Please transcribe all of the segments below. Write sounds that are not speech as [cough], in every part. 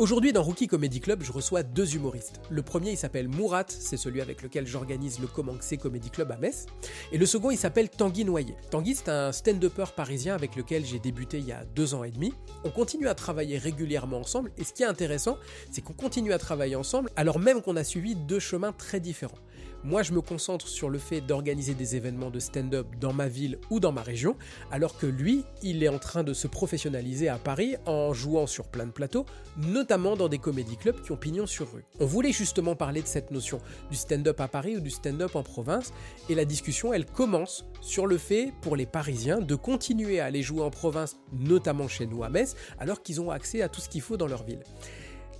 Aujourd'hui, dans Rookie Comedy Club, je reçois deux humoristes. Le premier, il s'appelle Mourat, c'est celui avec lequel j'organise le Comanxé Comedy Club à Metz. Et le second, il s'appelle Tanguy Noyer. Tanguy, c'est un stand-upper parisien avec lequel j'ai débuté il y a deux ans et demi. On continue à travailler régulièrement ensemble, et ce qui est intéressant, c'est qu'on continue à travailler ensemble alors même qu'on a suivi deux chemins très différents. Moi, je me concentre sur le fait d'organiser des événements de stand-up dans ma ville ou dans ma région, alors que lui, il est en train de se professionnaliser à Paris en jouant sur plein de plateaux, notamment dans des comédie clubs qui ont pignon sur rue. On voulait justement parler de cette notion du stand-up à Paris ou du stand-up en province, et la discussion, elle commence sur le fait pour les Parisiens de continuer à aller jouer en province, notamment chez nous à Metz, alors qu'ils ont accès à tout ce qu'il faut dans leur ville.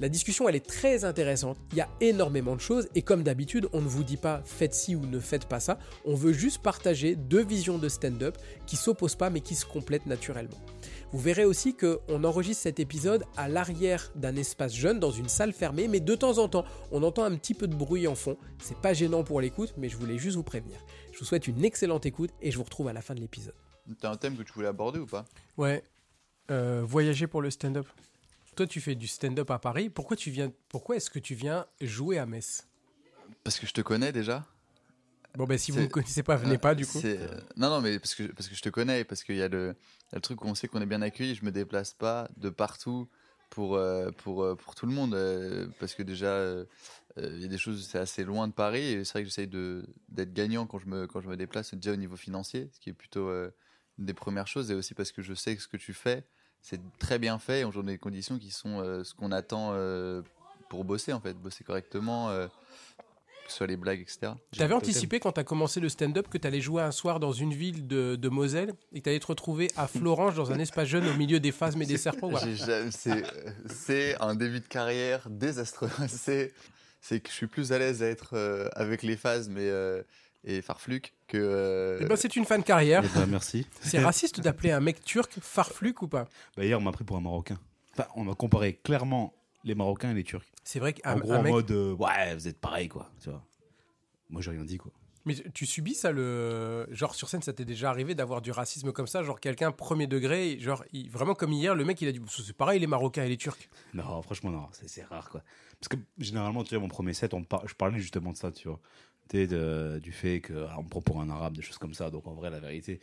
La discussion, elle est très intéressante. Il y a énormément de choses et comme d'habitude, on ne vous dit pas faites ci ou ne faites pas ça. On veut juste partager deux visions de stand-up qui s'opposent pas mais qui se complètent naturellement. Vous verrez aussi qu'on enregistre cet épisode à l'arrière d'un espace jeune dans une salle fermée, mais de temps en temps, on entend un petit peu de bruit en fond. C'est pas gênant pour l'écoute, mais je voulais juste vous prévenir. Je vous souhaite une excellente écoute et je vous retrouve à la fin de l'épisode. T'as un thème que tu voulais aborder ou pas? Ouais, euh, voyager pour le stand-up. Toi, tu fais du stand-up à Paris. Pourquoi tu viens Pourquoi est-ce que tu viens jouer à Metz? Parce que je te connais déjà. Bon, ben si vous ne me connaissez pas, venez pas du coup. Euh, Non, non, mais parce que, parce que je te connais, parce qu'il y, a le il y a le truc où on sait qu'on est bien accueilli. Je me déplace pas de partout pour, euh, pour, euh, pour tout le monde. euh, parce que déjà, euh, euh, il y a des choses, c'est assez loin de Paris. Et c'est vrai que j'essaye de- d'être gagnant quand je, me, quand je me déplace, déjà au niveau financier, ce qui est plutôt euh, une des premières choses. Et aussi parce que je sais que ce que tu fais, c'est très bien fait. Et on joue dans des conditions qui sont euh, ce qu'on attend euh, pour bosser, en fait. Bosser correctement. euh, que ce soit les blagues, etc. T'avais anticipé quand t'as commencé le stand-up que t'allais jouer un soir dans une ville de, de Moselle et que t'allais te retrouver à [laughs] Florange dans un espace jeune au milieu des phasmes et des serpents. voilà. C'est un début de carrière désastreux. [laughs] C'est que je suis plus à l'aise à être avec les euh, et Farfluc que. euh, Eh ben, c'est une fin de carrière. Eh ben, merci. C'est raciste d'appeler un mec turc farfluc ou pas? Bah, hier, on m'a pris pour un Marocain. Enfin, on a comparé clairement les Marocains et les Turcs. C'est vrai En qu'un gros, un en mec. mode, euh, ouais, vous êtes pareil, quoi. Tu vois. Moi, j'ai rien dit, quoi. Mais tu subis ça le. Genre sur scène, ça t'est déjà arrivé d'avoir du racisme comme ça Genre quelqu'un premier degré, genre il- vraiment comme hier, le mec il a dit c'est pareil les Marocains et les Turcs. Non, franchement, non, c'est c'est rare, quoi. Parce que généralement, tu vois, mon premier set, on par- je parlais justement de ça, tu vois. De- du fait qu'on me prend pour un arabe, des choses comme ça. Donc, en vrai, la vérité.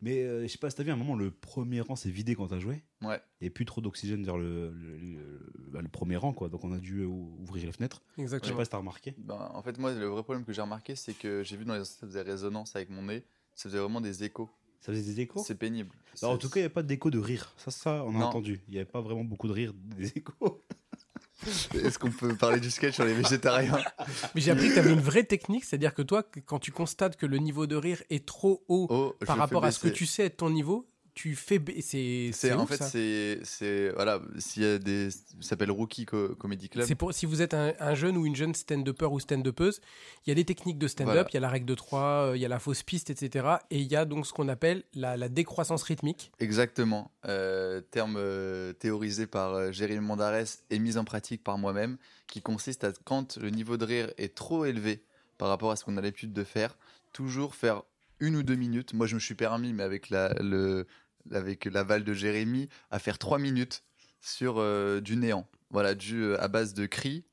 Mais euh, je sais pas si t'as vu, à un moment, le premier rang s'est vidé quand t'as joué. Ouais. Il n'y a plus trop d'oxygène vers le, le, le- bah, le premier rang, quoi. Donc, on a dû ou- ouvrir les fenêtres. Je sais Exactement. pas si t'as remarqué. Ben, en fait, moi, le vrai problème que j'ai remarqué, c'est que j'ai vu dans les ça faisait résonance avec mon nez. Ça faisait vraiment des échos. Ça faisait des échos? C'est pénible. Bah, en tout cas, il n'y avait pas d'écho de rire. Ça, ça, on a Non. entendu. Il n'y avait pas vraiment beaucoup de rire des [laughs] échos. Est-ce qu'on peut parler du sketch sur les végétariens? Mais j'ai appris que t'avais une vraie technique, c'est-à-dire que toi, quand tu constates que le niveau de rire est trop haut Oh, par rapport à ce que tu sais être ton niveau, tu fais baisser. C'est en ouf, fait c'est c'est voilà s'il y a des s'appelle Rookie Co- Comedy Club. C'est pour si vous êtes un, un jeune ou une jeune stand-upper ou stand-upeuse, il y a des techniques de stand-up, Voilà. il y a la règle de 3, il y a la fausse piste, etc. Et il y a donc ce qu'on appelle la, la décroissance rythmique. Exactement. Euh, terme euh, théorisé par euh, Jérémy Mondarès et mis en pratique par moi-même, qui consiste à, quand le niveau de rire est trop élevé par rapport à ce qu'on a l'habitude de faire, toujours faire une ou deux minutes. Moi, je me suis permis, mais avec la, le, avec l'aval de Jérémy, à faire trois minutes sur euh, du néant. Voilà, du, euh, à base de cris,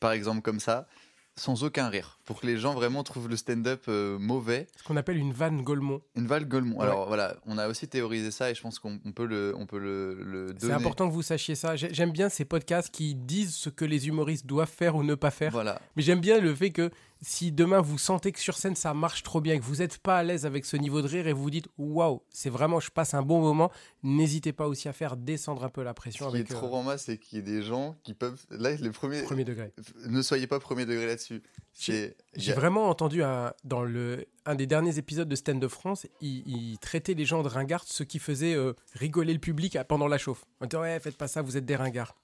par exemple, comme ça, sans aucun rire. Pour que les gens vraiment trouvent le stand-up euh, mauvais Ce qu'on appelle une vanne Golemont. une Golemont. Ouais. Alors voilà, on a aussi théorisé ça et je pense qu'on on peut le, on peut le, le C'est important que vous sachiez ça. J'ai- J'aime bien ces podcasts qui disent ce que les humoristes doivent faire ou ne pas faire. Voilà, Mais j'aime bien le fait que si demain vous sentez que sur scène ça marche trop bien, que vous n'êtes pas à l'aise avec ce niveau de rire et vous vous dites waouh, c'est vraiment, je passe un bon moment, n'hésitez pas aussi à faire descendre un peu la ce pression qui est trop euh, rama, c'est qu'il y ait des gens qui peuvent. Là, les premiers. premier degré. Ne soyez pas premier degré là-dessus. J'ai vraiment entendu un- dans le, un des derniers épisodes de Stand de France, il, il traitait les gens de ringards, ce qui faisait euh, rigoler le public pendant la chauffe. On disait ouais, faites pas ça, vous êtes des ringards.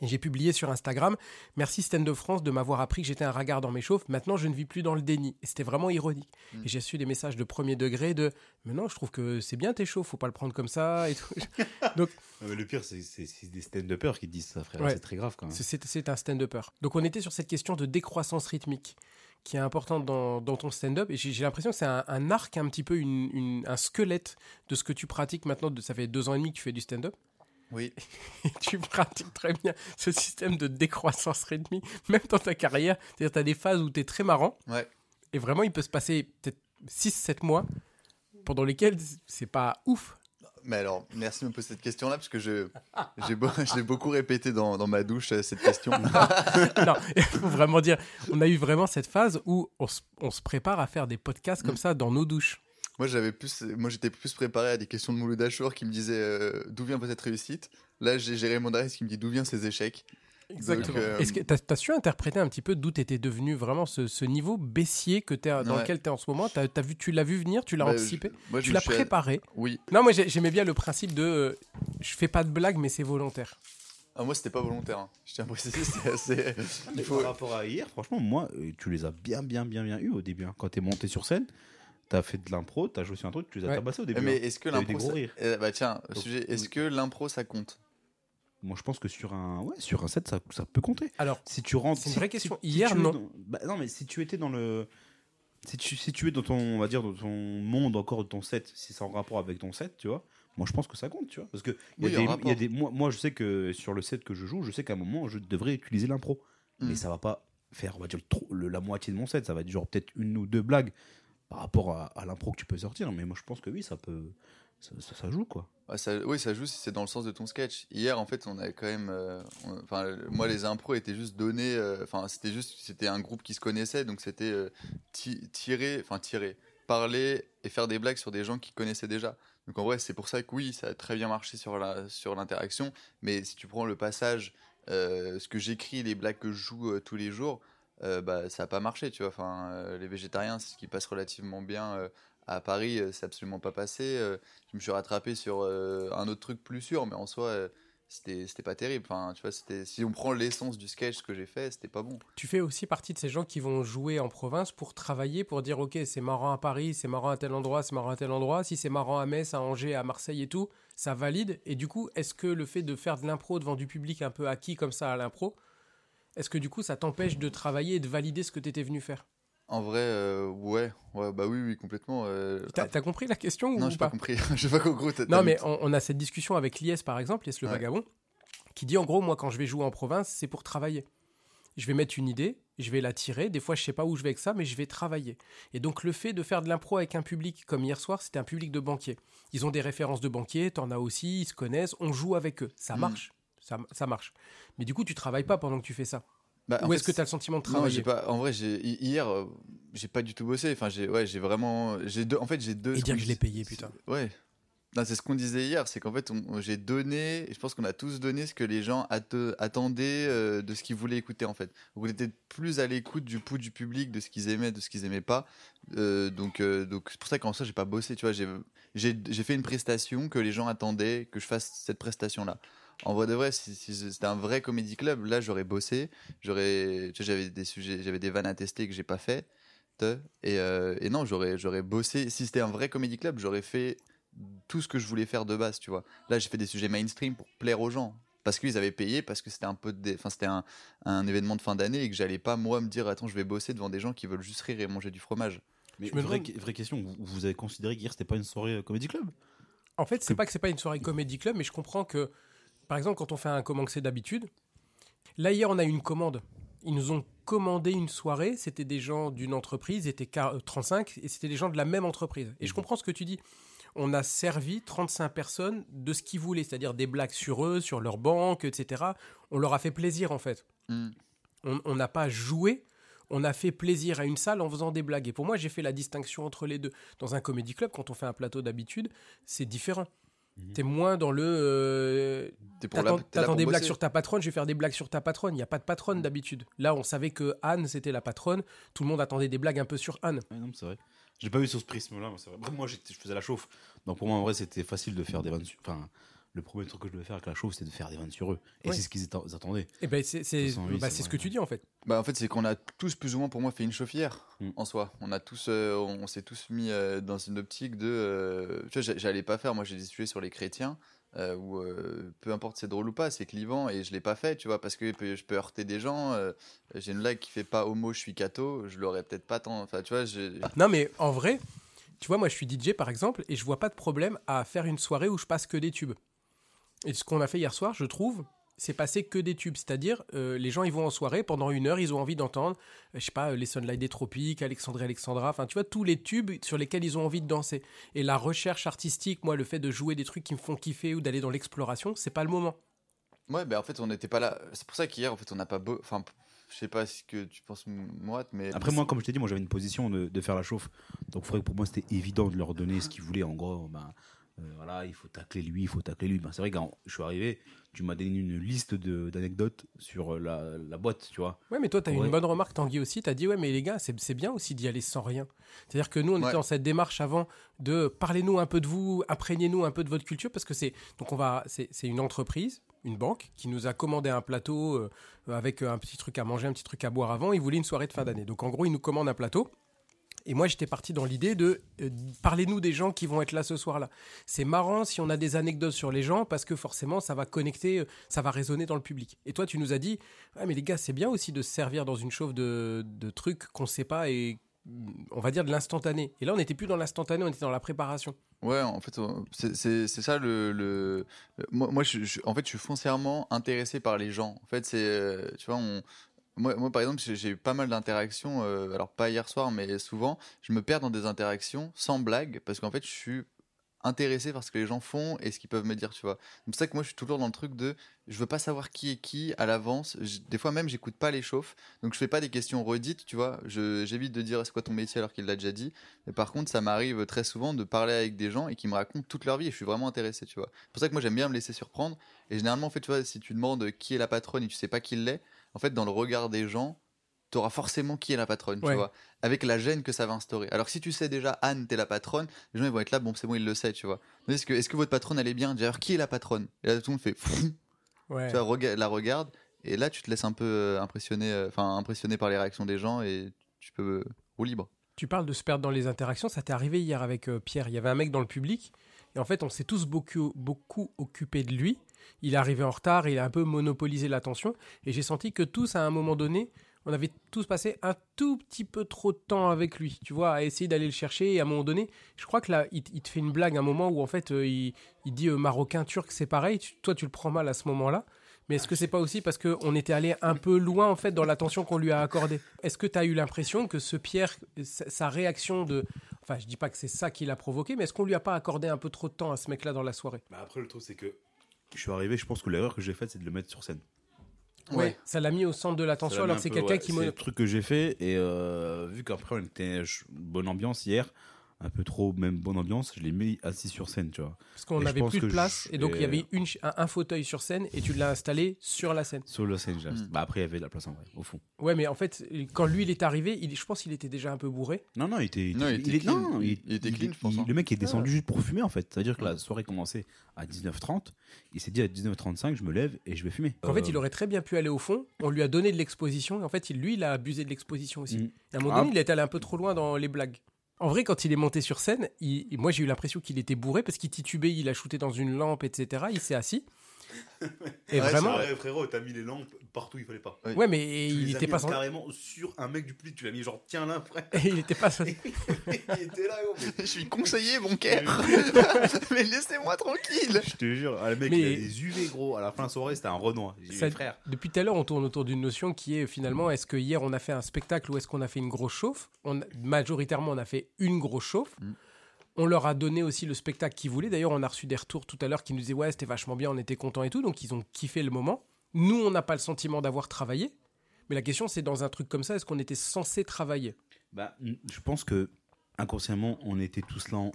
Et j'ai publié sur Instagram Merci Stand de France de m'avoir appris que j'étais un ragard dans mes chauffes. Maintenant, je ne vis plus dans le déni. Et c'était vraiment ironique. Mm. Et j'ai reçu des messages de premier degré de Mais non, je trouve que c'est bien tes chauffes, faut pas le prendre comme ça. Et tout. [laughs] Non, mais le pire, c'est c'est- c'est des stand-uppers qui disent ça, frère. Ouais. C'est très grave quand même. C'est- C'est c'est un stand-upper. Donc on était sur cette question de décroissance rythmique qui est importante dans, dans ton stand-up. Et j'ai j'ai l'impression que c'est un, un arc, un petit peu une- une- un squelette de ce que tu pratiques maintenant. De, ça fait deux ans et demi que tu fais du stand-up. Oui. [laughs] Tu pratiques très bien ce système de décroissance rythmique, même dans ta carrière. C'est-à-dire tu as des phases où tu es très marrant. Ouais. Et vraiment, il peut se passer peut-être 6-7 mois pendant lesquels c'est pas ouf. Mais alors, merci de me poser cette question-là, parce que je, [laughs] j'ai beau- beaucoup répété dans, dans ma douche, euh, cette question. [laughs] non, il faut vraiment dire, on a eu vraiment cette phase où on se, on se prépare à faire des podcasts comme Mm. ça dans nos douches. Moi, j'avais plus, moi, j'étais plus préparé à des questions de Mouloud Achour qui me disaient euh, d'où vient cette réussite. Là, j'ai Raymond Darès qui me dit d'où viennent ces échecs. Exactement. euh, Est-ce que tu as, su interpréter un petit peu d'où tu étais devenu vraiment ce, ce niveau baissier que t'es, dans Ouais. lequel tu es en ce moment? T'as- t'as vu, Tu l'as vu venir Tu l'as Bah, anticipé? je- moi, je Tu l'as préparé? Oui. Non, moi j'ai- j'aimais bien le principe de euh, je fais pas de blague, mais c'est volontaire. Ah, moi, c'était pas volontaire. hein. Je tiens à préciser, [laughs] c'était assez. Mais Il faut. Par rapport à hier, franchement, moi, euh, tu les as bien, bien, bien, bien eu au début. hein. Quand t'es monté sur scène, t'as fait de l'impro, t'as joué sur un truc, tu les as Ouais. tabassés au début. Mais hein. est-ce que l'impro. ça-. Eh, Bah, tiens, Donc, sujet, est-ce oui. que l'impro, ça compte? Moi, je pense que sur un, ouais, sur un set, ça, ça peut compter. Alors, Si tu rentres, C'est une si- vraie si- question. si Hier, non. dans- bah, non, mais si tu étais dans le, si tu, si tu es dans ton, on va dire, dans ton monde encore de ton set, si c'est en rapport avec ton set, tu vois. Moi, je pense que ça compte, tu vois, parce que il y a Oui, des- y a des, moi, moi, je sais que sur le set que je joue, je sais qu'à un moment, je devrais utiliser l'impro, Mm. mais ça va pas faire, on va dire, le trop- le- la moitié de mon set. Ça va être genre peut-être une ou deux blagues par rapport à, l'impro que tu peux sortir. Mais moi, je pense que oui, ça peut, ça, joue quoi. Oui, ça joue si c'est dans le sens de ton sketch. Hier, en fait, on avait quand même. euh, moi, les impros étaient juste donnés. euh, Enfin, c'était juste. C'était un groupe qui se connaissait, donc c'était euh, ti- tirer. Enfin, tirer. Parler et faire des blagues sur des gens qui connaissaient déjà. Donc, en vrai, c'est pour ça que oui, ça a très bien marché sur la sur l'interaction. Mais si tu prends le passage, ce que j'écris, les blagues que je joue tous les jours, euh, bah, ça n'a pas marché, tu vois. Enfin, euh, les végétariens, c'est ce qui passe relativement bien. euh, à Paris, c'est absolument pas passé. je me suis rattrapé sur un autre truc plus sûr, mais en soi, c'était pas terrible. Enfin, tu vois, si on prend l'essence du sketch que j'ai fait, c'était pas bon. tu fais aussi partie de ces gens qui vont jouer en province pour travailler, pour dire ok, c'est marrant à Paris, c'est marrant à tel endroit, c'est marrant à tel endroit. Si c'est marrant à Metz, à Angers, à Marseille et tout, ça valide. Et du coup, est-ce que le fait de faire de l'impro devant du public un peu acquis comme ça à l'impro, est-ce que du coup ça t'empêche de travailler et de valider ce que tu étais venu faire? En vrai, euh, ouais, ouais, bah oui, oui, complètement. euh, T'as ah, compris la question ou non, j'ai pas pas? compris. [laughs] Pas gros, Non, mais on, on a cette discussion avec Lies, par exemple, Lies le Ouais. vagabond, qui dit en gros, moi, quand je vais jouer en province, c'est pour travailler. Je vais mettre une idée, je vais la tirer. Des fois, je sais pas où je vais avec ça, mais je vais travailler. Et donc, le fait de faire de l'impro avec un public, comme hier soir, c'était un public de banquiers. Ils ont des références de banquiers, t'en as aussi, ils se connaissent, on joue avec eux. Ça Mm. marche? Ça, ça marche. Mais du coup, tu travailles pas pendant que tu fais ça. Bah, Ou est-ce que tu as le sentiment de Non, travailler? j'ai pas. En vrai, hier, euh, j'ai pas du tout bossé. Enfin, j'ai ouais, j'ai vraiment. J'ai deux. En fait, j'ai deux. Et dire que je l'ai payé, putain. Ouais. Non, c'est ce qu'on disait hier, c'est qu'en fait, j'ai donné, et je pense qu'on a tous donné ce que les gens atte- attendaient euh, de ce qu'ils voulaient écouter, en fait. Donc, on était plus à l'écoute du pouls du public, de ce qu'ils aimaient, de ce qu'ils aimaient pas. Euh, donc, euh, donc c'est pour ça qu'en soi, j'ai pas bossé, tu vois. J'ai fait une prestation que les gens attendaient que je fasse cette prestation-là. En vrai de vrai, si, si c'était un vrai comédie club, là, j'aurais bossé. J'aurais, tu j'avais des sujets, j'avais des vannes à tester que j'ai pas fait. Et, euh, et non, j'aurais, j'aurais bossé. Si c'était un vrai comédie club, j'aurais fait tout ce que je voulais faire de base, tu vois. Là, j'ai fait des sujets mainstream pour plaire aux gens. Parce qu'ils avaient payé, parce que c'était un peu de... enfin, c'était un, un événement de fin d'année et que j'allais pas, moi, me dire, attends, je vais bosser devant des gens qui veulent juste rire et manger du fromage. Mais Je me vraie, demande- vraie question, vous, vous avez considéré qu'hier c'était pas une soirée euh, comédie club? En fait, c'est pas que c'est pas une soirée comédie club, mais je comprends que, par exemple, quand on fait un comment que c'est d'habitude, là hier on a eu une commande. Ils nous ont commandé une soirée. C'était des gens d'une entreprise, étaient quar- euh, 35 et c'était des gens de la même entreprise. Et je comprends ce que tu dis. On a servi 35 personnes de ce qu'ils voulaient, c'est-à-dire des blagues sur eux, sur leur banque, etc. On leur a fait plaisir en fait. On on n'a pas joué, on a fait plaisir à une salle en faisant des blagues. Et pour moi, j'ai fait la distinction entre les deux. Dans un comédie club, quand on fait un plateau d'habitude, c'est différent. Mhm. T'es moins dans le. euh, T'attends des blagues bosser. sur ta patronne, je vais faire des blagues sur ta patronne. Il n'y a pas de patronne d'habitude. Là, on savait que Anne, c'était la patronne. Tout le monde attendait des blagues un peu sur Anne. Ouais, non, mais c'est vrai. J'ai pas vu sur ce prisme-là, mais c'est vrai. Bref, moi, j'étais- je faisais la chauffe. Donc pour moi, en vrai, c'était facile de faire des vannes. Enfin, le premier truc que je devais faire avec la chauve, c'était de faire des vannes sur eux. Et Ouais. c'est ce qu'ils attendaient. Et ben c'est c'est 208, bah, c'est c'est ce que tu dis en fait. Bah, en fait, c'est qu'on a tous plus ou moins, pour moi, fait une chauffière Mm. en soi. On a tous, euh, on s'est tous mis euh, dans une optique de. euh, tu vois, j'a- j'allais pas faire. Moi, j'ai des sujets sur les chrétiens euh, où euh, peu importe c'est drôle ou pas, c'est clivant et je l'ai pas fait, tu vois, parce que je peux heurter des gens. euh, j'ai une blague qui fait pas homo, je suis catho. Je l'aurais peut-être pas tant. Enfin, tu vois, Non mais en vrai, tu vois moi je suis DJ par exemple et je vois pas de problème à faire une soirée où je passe que des tubes. Et ce qu'on a fait hier soir, je trouve, c'est passer que des tubes, c'est-à-dire euh, les gens ils vont en soirée pendant une heure, ils ont envie d'entendre, euh, je sais pas, euh, les Sunlight des Tropiques, Alexandre et Alexandra, enfin tu vois tous les tubes sur lesquels ils ont envie de danser. Et la recherche artistique, moi le fait de jouer des trucs qui me font kiffer ou d'aller dans l'exploration, c'est pas le moment. Ouais, ben en fait, on n'était pas là. C'est pour ça qu'hier, en fait, on n'a pas beau. Enfin, je sais pas ce que tu penses, moi, mais. Après, moi, comme je t'ai dit, moi j'avais une position de, de faire la chauffe. Donc, faudrait que pour moi, c'était évident de leur donner ce qu'ils voulaient. En gros, ben, voilà, il faut tacler lui, il faut tacler lui. Ben, c'est vrai que quand je suis arrivé, tu m'as donné une liste de- d'anecdotes sur euh, la, la boîte, tu vois. Ouais, mais toi, tu as eu Ouais. une bonne remarque, Tanguy aussi. Tu as dit, ouais, mais les gars, c'est c'est bien aussi d'y aller sans rien. C'est-à-dire que nous, on Ouais. était dans cette démarche avant de parlez-nous un peu de vous, imprégnez-nous un peu de votre culture, parce que c'est donc on va, c'est c'est une entreprise, une banque, qui nous a commandé un plateau euh, avec un petit truc à manger, un petit truc à boire avant. Ils voulaient une soirée de fin d'année. Donc en gros, ils nous commandent un plateau. Et moi, j'étais parti dans l'idée de euh, parlez-nous des gens qui vont être là ce soir-là. C'est marrant si on a des anecdotes sur les gens parce que forcément, ça va connecter, euh, ça va résonner dans le public. Et toi, tu nous as dit, ouais, mais les gars, c'est bien aussi de se servir dans une chauffe de, trucs qu'on sait pas et on va dire de l'instantané. Et là, on n'était plus dans l'instantané, on était dans la préparation. Ouais, en fait, on- c'est ça le. le- moi, en fait, je suis foncièrement intéressé par les gens. En fait, c'est. euh, Tu vois, on. Moi, par exemple, j'ai eu pas mal d'interactions, euh, alors pas hier soir, mais souvent, je me perds dans des interactions sans blague, parce qu'en fait, je suis intéressé par ce que les gens font et ce qu'ils peuvent me dire, tu vois. C'est pour ça que moi, je suis toujours dans le truc de, je veux pas savoir qui est qui à l'avance. Des fois même, j'écoute pas les chauffes, donc je fais pas des questions redites, tu vois. J'évite de dire c'est quoi ton métier alors qu'il l'a déjà dit. Mais par contre, ça m'arrive très souvent de parler avec des gens et qui me racontent toute leur vie et je suis vraiment intéressé, tu vois. C'est pour ça que moi, j'aime bien me laisser surprendre. Et généralement, en fait, tu vois, si tu demandes qui est la patronne et tu sais pas qui l'est, en fait, dans le regard des gens, tu auras forcément qui est la patronne, Ouais. tu vois, avec la gêne que ça va instaurer. Alors que si tu sais déjà Anne, t'es la patronne, les gens ils vont être là, bon, c'est bon, il le sait, tu vois. Est-ce que, est-ce que votre patronne elle est bien? D'ailleurs, qui est la patronne? Et là, tout le monde fait, Ouais. tu vois, la regarde, et là, tu te laisses un peu euh, impressionner, euh, enfin, impressionner par les réactions des gens et tu peux euh, roue libre. Tu parles de se perdre dans les interactions, ça t'est arrivé hier avec euh, Pierre. Il y avait un mec dans le public, et en fait, on s'est tous beaucoup, beaucoup occupé de lui. Il est arrivé en retard, il a un peu monopolisé l'attention, et j'ai senti que tous, à un moment donné, on avait tous passé un tout petit peu trop de temps avec lui, tu vois, à essayer d'aller le chercher. Et à un moment donné, je crois que là, il, te fait une blague un moment où en fait, euh, il, dit euh, marocain, turc, c'est pareil. Tu- toi, tu le prends mal à ce moment-là. Mais est-ce que c'est pas aussi parce qu'on était allé un peu loin en fait dans l'attention qu'on lui a accordée? Est-ce que tu as eu l'impression que ce Pierre, sa sa réaction de, enfin, je dis pas que c'est ça qui l'a provoqué, mais est-ce qu'on lui a pas accordé un peu trop de temps à ce mec-là dans la soirée? Bah après, le truc, c'est que je suis arrivé, je pense que l'erreur que j'ai faite, c'est de le mettre sur scène. Ouais. Ça l'a mis au centre de l'attention alors que c'est quelqu'un ouais, qui C'est le truc que j'ai fait, et euh, vu qu'après, on était bonne ambiance hier, un peu trop, même bonne ambiance, je l'ai mis assis sur scène, tu vois. parce qu'on n'avait plus de place je- et donc il y avait une, un, un fauteuil sur scène et tu l'as installé sur la scène. Sur la scène, j'ai- Mm. bah après, il y avait de la place en vrai, au fond. Ouais, mais en fait, quand lui il est arrivé, il, je pense qu'il était déjà un peu bourré. Non, non, il était, Non, il était clean. non, Il- il était clean, je pense, hein. Le mec est descendu juste pour fumer, en fait. C'est-à-dire que la soirée commençait à 19h30. Il s'est dit à 19h35, je me lève et je vais fumer. En fait, Euh, il aurait très bien pu aller au fond. On lui a donné de l'exposition. Et en fait, il, lui, il a abusé de l'exposition aussi. Mm. Et à un moment Ah. donné, il est allé un peu trop loin dans les blagues. En vrai, quand il est monté sur scène, moi j'ai eu l'impression qu'il était bourré parce qu'il titubait, il a shooté dans une lampe, etc. Il s'est assis. Et Ouais, vraiment, c'est vrai. frérot, t'as mis les lampes partout, il fallait pas. ouais, mais il était pas sans... carrément sur un mec du public. Tu l'as mis genre, tiens là, frère. [laughs] il était pas sans- [laughs] il était là, gros. [laughs] Je suis conseillé, mon cœur Mais laissez-moi tranquille Je te jure, ah, le mec, Mais- il a des UV, gros. À la fin de la soirée, c'était un Renoir. Ça- frère. Depuis tout à l'heure, on tourne autour d'une notion qui est finalement est-ce que hier on a fait un spectacle ou est-ce qu'on a fait une grosse chauffe? On, Majoritairement, on a fait une grosse chauffe. Mm. On leur a donné aussi le spectacle qu'ils voulaient. D'ailleurs, on a reçu des retours tout à l'heure qui nous disaient ouais, c'était vachement bien, on était contents et tout. Donc, ils ont kiffé le moment. Nous, on n'a pas le sentiment d'avoir travaillé. Mais la question, c'est dans un truc comme ça, est-ce qu'on était censé travailler? Bah, je pense que inconsciemment, on était tous là en,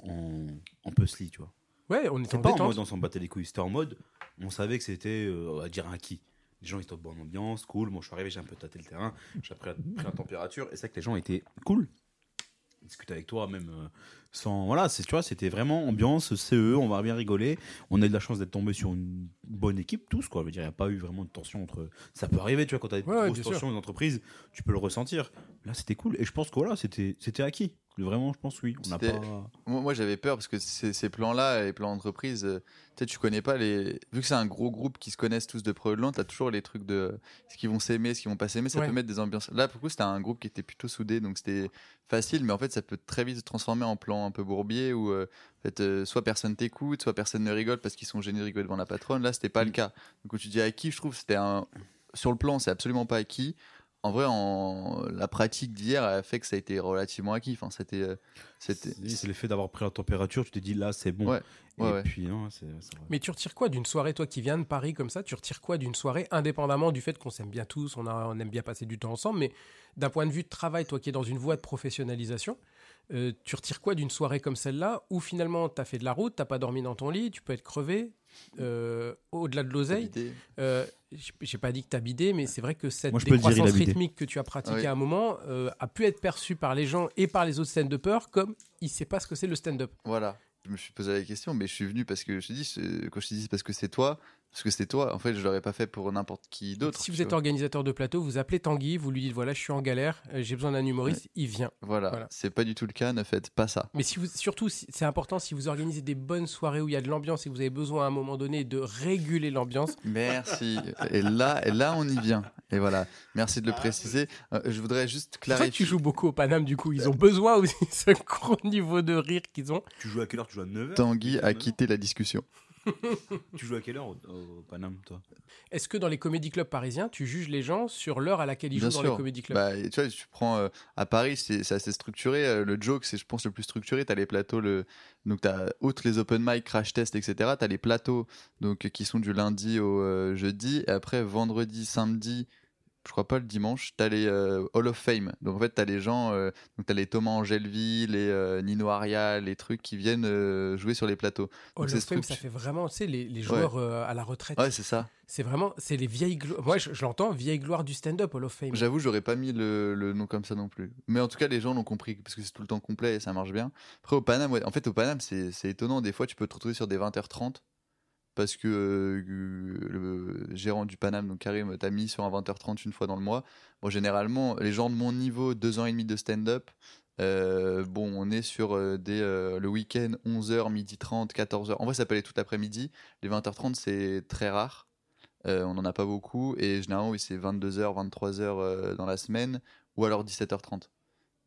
en puzzle, tu vois. Ouais, on était en pas en détente. mode on s'en battait les couilles. C'était en mode, on savait que c'était, euh, on va dire, acquis. Les gens étaient en bonne ambiance, cool. Moi, je suis arrivé, j'ai un peu tâté le terrain, j'ai pris, la- pris la température. Et c'est vrai que les gens étaient cool. discuter avec toi, même euh, sans. Voilà, c'est, tu vois, c'était vraiment ambiance CE, on va bien rigoler. On a eu de la chance d'être tombé sur une bonne équipe, tous, quoi. Je veux dire, il n'y a pas eu vraiment de tension entre. Ça peut arriver, tu vois, quand tu as des Ouais, grosses tensions dans une entreprise, tu peux le ressentir. Là, c'était cool. Et je pense que voilà, c'était, c'était acquis. Vraiment, je pense, oui. On n'a C'était- pas. Moi, moi, j'avais peur parce que ces, ces plans-là, les plans d'entreprise, euh, tu sais, tu connais pas les. Vu que c'est un gros groupe qui se connaissent tous de près ou de loin, t'as toujours les trucs de ce qu'ils vont s'aimer, ce qu'ils vont pas s'aimer, ça Ouais. peut mettre des ambiances. Là, pour le coup, c'était un groupe qui était plutôt soudé, donc c'était facile, mais en fait, ça peut très vite se transformer en plan un peu bourbier où, euh, en fait, euh, soit personne t'écoute, soit personne ne rigole parce qu'ils sont gênés de rigoler devant la patronne. Là, c'était pas le Mm. cas. Donc, quand tu dis acquis, je trouve, c'était un. Sur le plan, c'est absolument pas acquis. En vrai, en... la pratique d'hier a fait que ça a été relativement acquis. Enfin, c'était. euh, c'était... C'est, l'effet d'avoir pris la température, tu t'es dit là, c'est bon. Ouais, Et ouais. puis, non, c'est, c'est vrai. Mais tu retires quoi d'une soirée, toi qui viens de Paris comme ça? Tu retires quoi d'une soirée, indépendamment du fait qu'on s'aime bien tous, on, a, on aime bien passer du temps ensemble, mais d'un point de vue de travail, toi qui es dans une voie de professionnalisation, euh, tu retires quoi d'une soirée comme celle-là où finalement tu as fait de la route, t'as pas dormi dans ton lit, tu peux être crevé, euh, au-delà de l'oseille euh, j'ai- pas dit que t'as bidé, mais c'est vrai que cette Moi, dire, décroissance rythmique que tu as pratiquée Oui. à un moment euh, a pu être perçue par les gens et par les autres stand-uppers comme il sait pas ce que c'est le stand-up. Voilà. Je me suis posé la question, mais je suis venu parce que je te dis, quand je te dis parce que c'est toi, parce que c'est toi, en fait, je l'aurais pas fait pour n'importe qui d'autre. Si vous êtes vois. organisateur de plateau, vous appelez Tanguy, vous lui dites voilà, je suis en galère, euh, j'ai besoin d'un humoriste, il vient. Voilà, Voilà. c'est pas du tout le cas, ne faites pas ça. Mais si vous, surtout, c'est important si vous organisez des bonnes soirées où il y a de l'ambiance et que vous avez besoin à un moment donné de réguler l'ambiance. Merci. et là, et là, on y vient. Et voilà. Merci de le préciser. Euh, je voudrais juste que tu clarifier. joues beaucoup au Paname, du coup, ils ont besoin aussi de [laughs] ce gros niveau de rire qu'ils ont. Tu joues à quelle heure? Tu joues à 9h Tanguy a quitté la discussion. [laughs] Tu joues à quelle heure au, au Paname, toi? Est-ce que dans les comédie clubs parisiens, tu juges les gens sur l'heure à laquelle ils Bien jouent dans les comédie clubs? Bah, tu vois, tu prends euh, à Paris, c'est c'est assez structuré. euh, le joke, c'est, je pense, le plus structuré. T'as les plateaux, le donc t'as outre les open mic, crash test, etc. T'as les plateaux donc qui sont du lundi au euh, jeudi. Et après vendredi, samedi. Je crois pas le dimanche, t'as les euh, Hall of Fame. Donc en fait, t'as les gens, euh, donc t'as les Thomas Angelville, les euh, Nino Aria, les trucs qui viennent euh, jouer sur les plateaux. Hall of Fame, ça fait vraiment, tu sais, les, les joueurs à la retraite. Ouais, c'est ça. C'est vraiment, c'est les vieilles gloires. Moi, je, je l'entends, vieille gloire du stand-up, Hall of Fame. J'avoue, j'aurais pas mis le, le nom comme ça non plus. Mais en tout cas, les gens l'ont compris parce que c'est tout le temps complet et ça marche bien. Après, au Paname, ouais, en fait, au Paname, c'est c'est étonnant. Des fois, tu peux te retrouver sur des 20h30 parce que euh, le gérant du Paname, donc Karim, t'a mis sur un 20h30 une fois dans le mois. Bon, généralement, les gens de mon niveau, deux ans et demi de stand-up, euh, bon, on est sur euh, le week-end 11h, midi 30, 14h. En vrai, ça peut aller tout l'après-midi. Les 20h30, c'est très rare. On n'en a pas beaucoup. Et généralement, oui, c'est 22h, 23h euh, dans la semaine ou alors 17h30.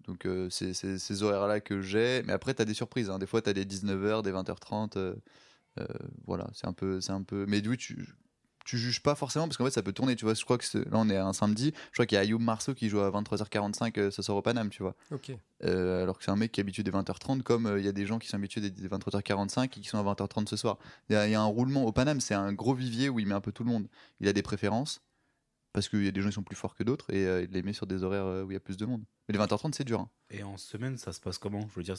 Donc, c'est ces horaires-là que j'ai. Mais après, tu as des surprises. hein. Des fois, tu as des 19h, des 20h30. Euh, voilà, c'est un peu. c'est un peu... Mais oui, tu, tu juges pas forcément parce qu'en fait, ça peut tourner. Tu vois, je crois que c'est- là, on est un samedi. Je crois qu'il y a Ayoub Marceau qui joue à 23h45. euh, ça sort au Paname, tu vois. Ok. Euh, alors que c'est un mec qui est habitué des 20h30, comme euh, il y a des gens qui sont habitués des, des 23h45 et qui sont à 20h30 ce soir. Il y, a il y a un roulement au Paname, c'est un gros vivier où il met un peu tout le monde. Il a des préférences, parce qu'il y a des gens qui sont plus forts que d'autres, et euh, il les met sur des horaires où il y a plus de monde. Mais les 20h30, c'est dur. hein. Et en semaine, ça se passe comment? Je veux dire,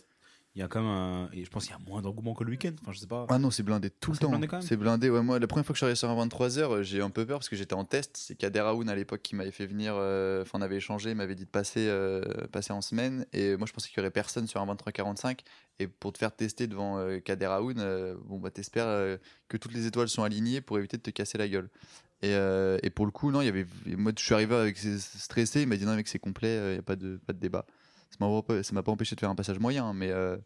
il y a quand même un. et je pense qu'il y a moins d'engouement que le week-end. Enfin, je sais pas. Ah non, c'est blindé tout Ah, le c'est temps. blindé quand même C'est blindé. Ouais, moi, la première fois que je suis arrivé sur un 23h, j'ai eu un peu peur parce que j'étais en test. C'est Kader Aoun à l'époque qui m'avait fait venir. euh, Enfin, on avait échangé, il m'avait dit de passer, euh, passer en semaine. Et moi, je pensais qu'il y aurait personne sur un 23h45. Et pour te faire tester devant euh, Kader Aoun, euh, bon, bah, t'espères euh, que toutes les étoiles sont alignées pour éviter de te casser la gueule. Et, euh, et pour le coup, non, il y avait. Moi, je suis arrivé avec stressé. Il m'a dit non, mec, c'est complet, il n'y a pas de, pas de débat. Ça m'a pas- ça m'a pas empêché de faire un passage moyen, mais euh,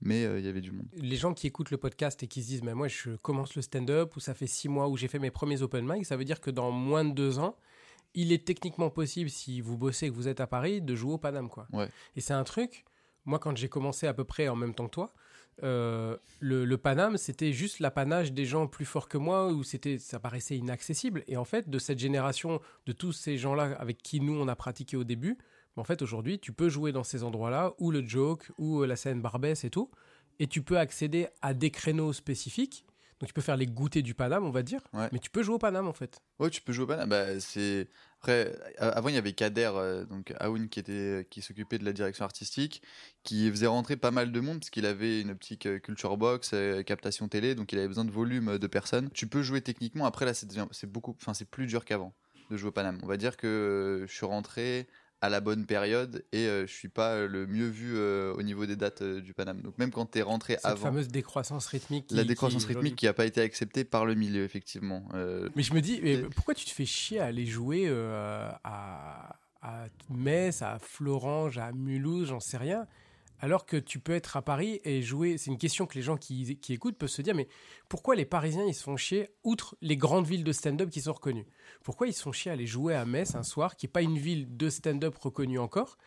mais euh, il y avait du monde. Les gens qui écoutent le podcast et qui se disent, mais moi, je commence le stand-up ou ça fait six mois où j'ai fait mes premiers open mic, ça veut dire que dans moins de deux ans, il est techniquement possible, si vous bossez et que vous êtes à Paris, de jouer au Paname, quoi. Ouais. Et c'est un truc. Moi, quand j'ai commencé à peu près en même temps que toi, euh, le, le Paname, c'était juste l'apanage des gens plus forts que moi, où c'était, ça paraissait inaccessible. Et en fait, de cette génération, de tous ces gens-là avec qui nous on a pratiqué au début, en fait, aujourd'hui, tu peux jouer dans ces endroits-là, ou le joke, ou euh, la scène Barbès et tout, et tu peux accéder à des créneaux spécifiques. Donc, tu peux faire les goûters du Paname, on va dire, Ouais. mais tu peux jouer au Paname en fait. Ouais, tu peux jouer au Paname. Bah, c'est après avant il y avait Kader euh, donc Aoun qui était qui s'occupait de la direction artistique, qui faisait rentrer pas mal de monde parce qu'il avait une optique euh, culture box, euh, captation télé, donc il avait besoin de volume de personnes. Tu peux jouer techniquement. Après là, c'est beaucoup, enfin c'est plus dur qu'avant de jouer au Paname. On va dire que je suis rentré à la bonne période et euh, je suis pas euh, le mieux vu euh, au niveau des dates euh, du Paname. Donc même quand tu es rentré Cette avant, fameuse décroissance rythmique. qui- la décroissance qui- rythmique qui a pas été acceptée par le milieu effectivement. Mais je me dis, mais pourquoi tu te fais chier à aller jouer à, à Metz, à Florange, à Mulhouse, j'en sais rien, alors que tu peux être à Paris et jouer. C'est une question que les gens qui, qui écoutent peuvent se dire, mais pourquoi les Parisiens ils se font chier, outre les grandes villes de stand-up qui sont reconnues? Pourquoi ils se font chier à aller jouer à Metz un soir, qui n'est pas une ville de stand-up reconnue encore?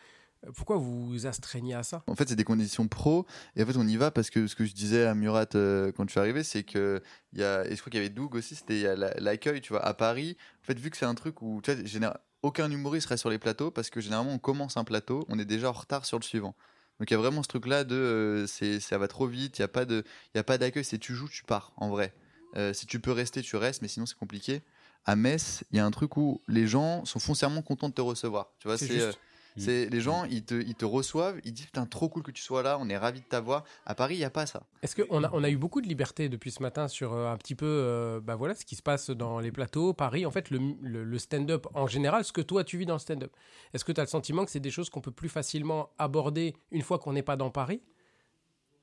Euh, Pourquoi vous vous astreignez à ça? En fait, c'est des conditions pro. Et en fait, on y va parce que ce que je disais à Murat euh, quand je suis arrivé, c'est que il y a, et je crois qu'il y avait Doug aussi, c'était l'accueil, tu vois, à Paris. En fait, vu que c'est un truc où, tu vois, aucun humoriste reste sur les plateaux parce que généralement, on commence un plateau, on est déjà en retard sur le suivant. Donc, il y a vraiment ce truc-là de, euh, c'est, ça va trop vite, il n'y a pas de, y a pas d'accueil, c'est tu joues, tu pars, en vrai. Euh, si tu peux rester, tu restes, mais sinon, c'est compliqué. À Metz, il y a un truc où les gens sont foncièrement contents de te recevoir. Tu vois, C'est c'est, euh, c'est les gens, ils te, ils te reçoivent, ils disent putain trop cool que tu sois là, on est ravis de t'avoir. À Paris, il y a pas ça. Est-ce qu'on a, on a eu beaucoup de liberté depuis ce matin sur euh, un petit peu euh, bah voilà, ce qui se passe dans les plateaux, Paris, en fait, le, le- le stand-up en général, ce que toi tu vis dans le stand-up. Est-ce que tu as le sentiment que c'est des choses qu'on peut plus facilement aborder une fois qu'on n'est pas dans Paris?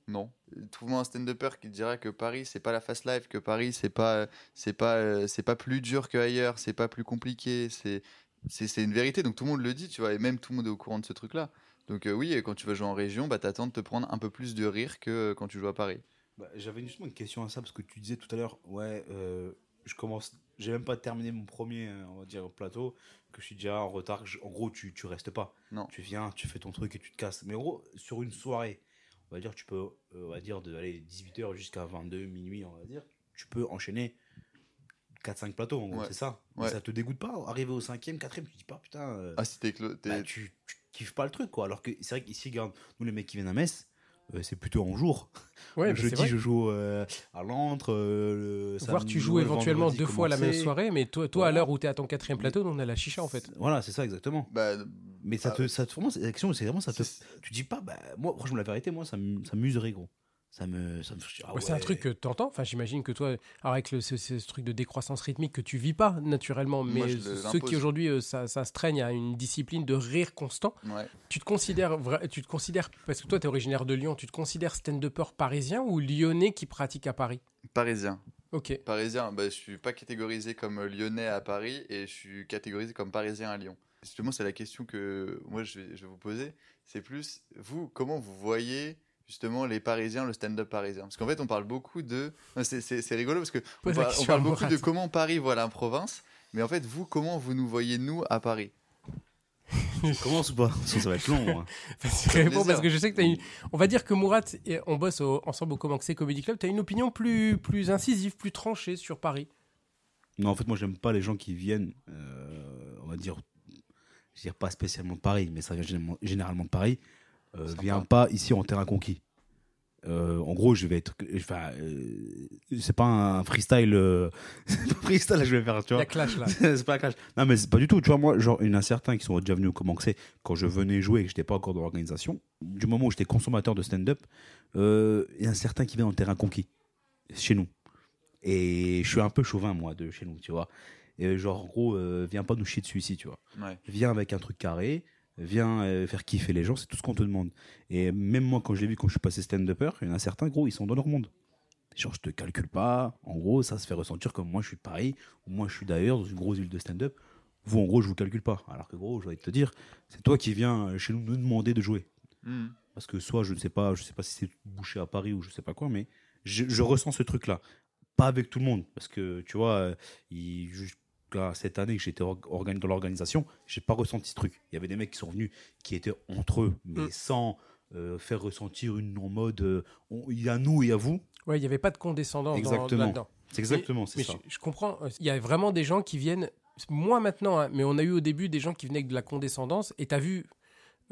Non. Trouve-moi un stand-upper qui te dira que Paris, c'est pas la fast life, que Paris, c'est pas, c'est pas, euh, c'est pas plus dur qu'ailleurs, c'est pas plus compliqué, c'est, c'est, c'est une vérité. Donc tout le monde le dit, tu vois, et même tout le monde est au courant de ce truc-là. Donc euh, oui, quand tu vas jouer en région, bah t'attends de te prendre un peu plus de rire que euh, quand tu joues à Paris. Bah, J'avais justement une question à ça parce que tu disais tout à l'heure, ouais, euh, je commence, j'ai même pas terminé mon premier, on va dire, plateau, que je suis déjà en retard. je- en gros, tu, tu restes pas. Non. Tu viens, tu fais ton truc et tu te casses. Mais en gros, sur une soirée, on va dire, tu peux, on va dire, de aller 18h jusqu'à 22, minuit, on va dire, tu peux enchaîner 4-5 plateaux, en gros, Ouais. c'est ça. Mais Ouais. ça te dégoûte pas Arriver au cinquième, quatrième, tu te dis pas, putain, euh, Ah si t'es, t'es- bah, tu, tu kiffes pas le truc, quoi. Alors que c'est vrai qu'ici, regarde, nous, les mecs qui viennent à Metz, euh, c'est plutôt en jour. [laughs] Ouais, le bah, jeudi, je joue euh, à l'antre. euh, le Voir tu joues le éventuellement vendredi, deux fois la même soirée, mais toi, toi à l'heure où tu es à ton quatrième plateau, on a la chicha en fait. Voilà, c'est ça exactement. bah, Mais ça Ah, te, ça te, vraiment, c'est vraiment ça te. Tu dis pas, bah, moi, franchement, la vérité, moi, ça m'userait, gros. Ça me, ça me. ah Ouais, C'est un truc que tu entends. Enfin, j'imagine que toi, avec le, ce, ce truc de décroissance rythmique que tu vis pas naturellement, mais ceux qui aujourd'hui euh, ça, ça se traînent à une discipline de rire constant, ouais. tu te considères, tu te considères, parce que toi tu es originaire de Lyon, tu te considères stand-upper parisien ou lyonnais qui pratique à Paris? Parisien. Ok. Parisien, bah, je suis pas catégorisé comme euh, lyonnais à Paris et je suis catégorisé comme parisien à Lyon. Justement, c'est la question que moi je vais, je vais vous poser. C'est plus, vous, comment vous voyez justement les Parisiens, le stand-up parisien Parce qu'en fait, on parle beaucoup de. C'est c'est- c'est rigolo parce que on parle, on beaucoup de comment Paris voit la province. Mais en fait, vous, comment vous nous voyez, nous, à Paris? Je [laughs] commence ou pas? Sinon, ça va être long. hein. [laughs] réponds, parce que je sais que tu as une. On va dire que Mourat, et on bosse au- ensemble au Comanxé Comedy Club, tu as une opinion plus, plus incisive, plus tranchée sur Paris? Non, en fait, moi, j'aime pas les gens qui viennent, euh, on va dire, je veux dire pas spécialement de Paris, mais ça vient généralement, généralement de Paris. Euh, viens pas ici en terrain conquis. Euh, en gros, je vais être, enfin, euh, c'est pas un freestyle, euh, [laughs] c'est pas un freestyle là, je vais faire, tu vois. a clash là. [laughs] c'est pas un clash. Non, mais c'est pas du tout. Tu vois, moi, genre, il y en a certains qui sont déjà venus au comment que c'est quand je venais jouer et que j'étais pas encore dans l'organisation. Du moment où j'étais consommateur de stand-up, euh, il y en a certains qui viennent en terrain conquis chez nous. Et je suis un peu chauvin, moi, de chez nous, tu vois. Et genre, en gros, euh, viens pas nous chier dessus ici, tu vois. Ouais. Viens avec un truc carré, viens euh, faire kiffer les gens, c'est tout ce qu'on te demande. Et même moi, quand j'ai vu, quand je suis passé stand-upper, il y en a certains, gros, ils sont dans leur monde. Genre, je te calcule pas. En gros, ça se fait ressentir comme moi, je suis de Paris, ou moi, je suis d'ailleurs dans une grosse ville de stand-up. Vous, en gros, je vous calcule pas. Alors que, gros, je vais te dire, c'est toi qui viens euh, chez nous nous demander de jouer. Hmm. Parce que soit, je ne sais pas, je sais pas si c'est bouché à Paris ou je sais pas quoi, mais je, je ressens ce truc-là. Pas avec tout le monde. Parce que, tu vois, euh, il- jusqu'à cette année que j'étais dans l'organisation, j'ai pas ressenti ce truc. Il y avait des mecs qui sont venus qui étaient entre eux, mais Mm. sans euh, faire ressentir une en mode euh, il y a nous et a vous. Ouais, il n'y avait pas de condescendance Exactement. C'est exactement c'est ça. je, je comprends. euh, Il y a vraiment des gens qui viennent. Moi maintenant, hein, mais on a eu au début des gens qui venaient avec de la condescendance. Et tu as vu,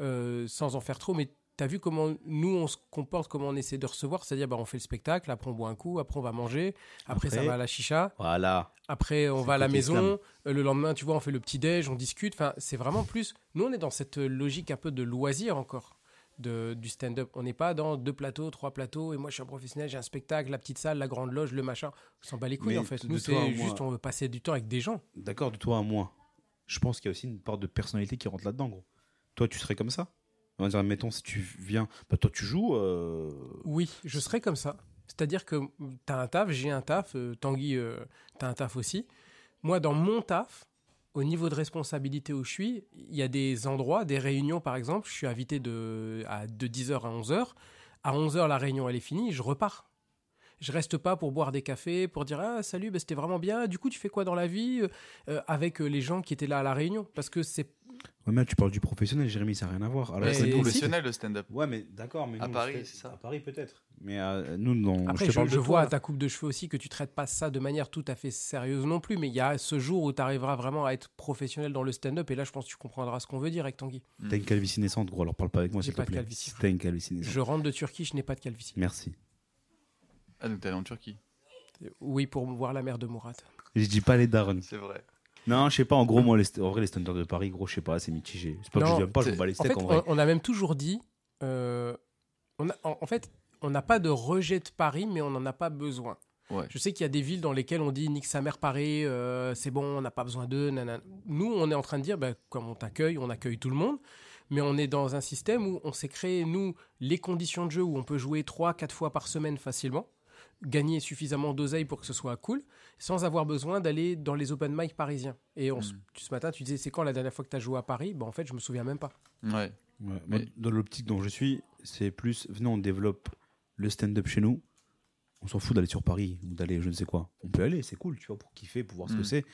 euh, sans en faire trop, mais tu as vu comment nous on se comporte, comment on essaie de recevoir? C'est-à-dire, bah, on fait le spectacle, après on boit un coup, après on va manger, après, ça va à la chicha, Voilà. après on va à la maison. euh, le lendemain, tu vois, on fait le petit-déj, on discute. Enfin, c'est vraiment plus. Nous, on est dans cette logique un peu de loisir encore. De, du stand-up. On n'est pas dans deux plateaux, trois plateaux, et moi je suis un professionnel, j'ai un spectacle, la petite salle, la grande loge, le machin. On s'en bat les couilles Mais en fait. Nous, c'est juste, on veut passer du temps avec des gens. D'accord, de toi à moi. Je pense qu'il y a aussi une part de personnalité qui rentre là-dedans, gros. toi, tu serais comme ça On va dire, mettons, si tu viens, bah, toi, tu joues. euh, Oui, je serais comme ça. C'est-à-dire que tu as un taf, j'ai un taf, euh, Tanguy, tu as un taf aussi. Moi, dans mon taf, au niveau de responsabilité où je suis, il y a des endroits, des réunions par exemple, je suis invité de, à, de 10h à 11h. À 11h, la réunion, elle est finie, je repars. Je reste pas pour boire des cafés, pour dire ah salut, bah, c'était vraiment bien. Du coup, tu fais quoi dans la vie euh, euh, avec euh, les gens qui étaient là à la réunion? Parce que c'est Ouais, mais là, tu parles du professionnel, Jérémy, ça n'a rien à voir. C'est si. professionnel le stand-up. Ouais, mais d'accord, mais À nous, Paris, c'est ça À Paris, peut-être. Mais euh, nous, dans, Après, je je, te parle je de vois toi, à ta coupe de cheveux aussi que tu traites pas ça de manière tout à fait sérieuse non plus, mais il y a ce jour où tu arriveras vraiment à être professionnel dans le stand-up, et là, je pense que tu comprendras ce qu'on veut dire avec Tanguy. T'as une calvitie naissante, gros, alors parle pas avec moi, s'il te pas de plaît. T'as une calvitie naissante. Je rentre de Turquie, je n'ai pas de calvitie. Merci. Ah, donc t'es allé en Turquie. Oui, pour voir la mère de Mourad. Je dis pas les darons. C'est vrai. Non, je sais pas, en gros, moi, les, en vrai, les standards de Paris, gros, je sais pas, c'est mitigé. C'est pas que je viens pas, je bats les En steaks, fait, en vrai. on, on a même toujours dit, euh, on a- en, en fait, on n'a pas de rejet de Paris, mais on n'en a pas besoin. Ouais. Je sais qu'il y a des villes dans lesquelles on dit nique sa mère Paris, euh, c'est bon, on n'a pas besoin d'eux. nanana. Nous, on est en train de dire, bah, comme on t'accueille, on accueille tout le monde, mais on est dans un système où on s'est créé, nous, les conditions de jeu où on peut jouer 3-4 fois par semaine facilement, gagner suffisamment d'oseille pour que ce soit cool, sans avoir besoin d'aller dans les open mic parisiens. Et on Mm. tu- ce matin, tu disais, c'est quand la dernière fois que tu as joué à Paris? Bah, En fait, je me souviens même pas. Ouais. Ouais, moi, Mais- dans l'optique dont je suis, c'est plus, venez, on développe le stand-up chez nous. On s'en fout d'aller sur Paris ou d'aller je ne sais quoi. On peut aller, c'est cool, tu vois, pour kiffer, pour voir ce que c'est.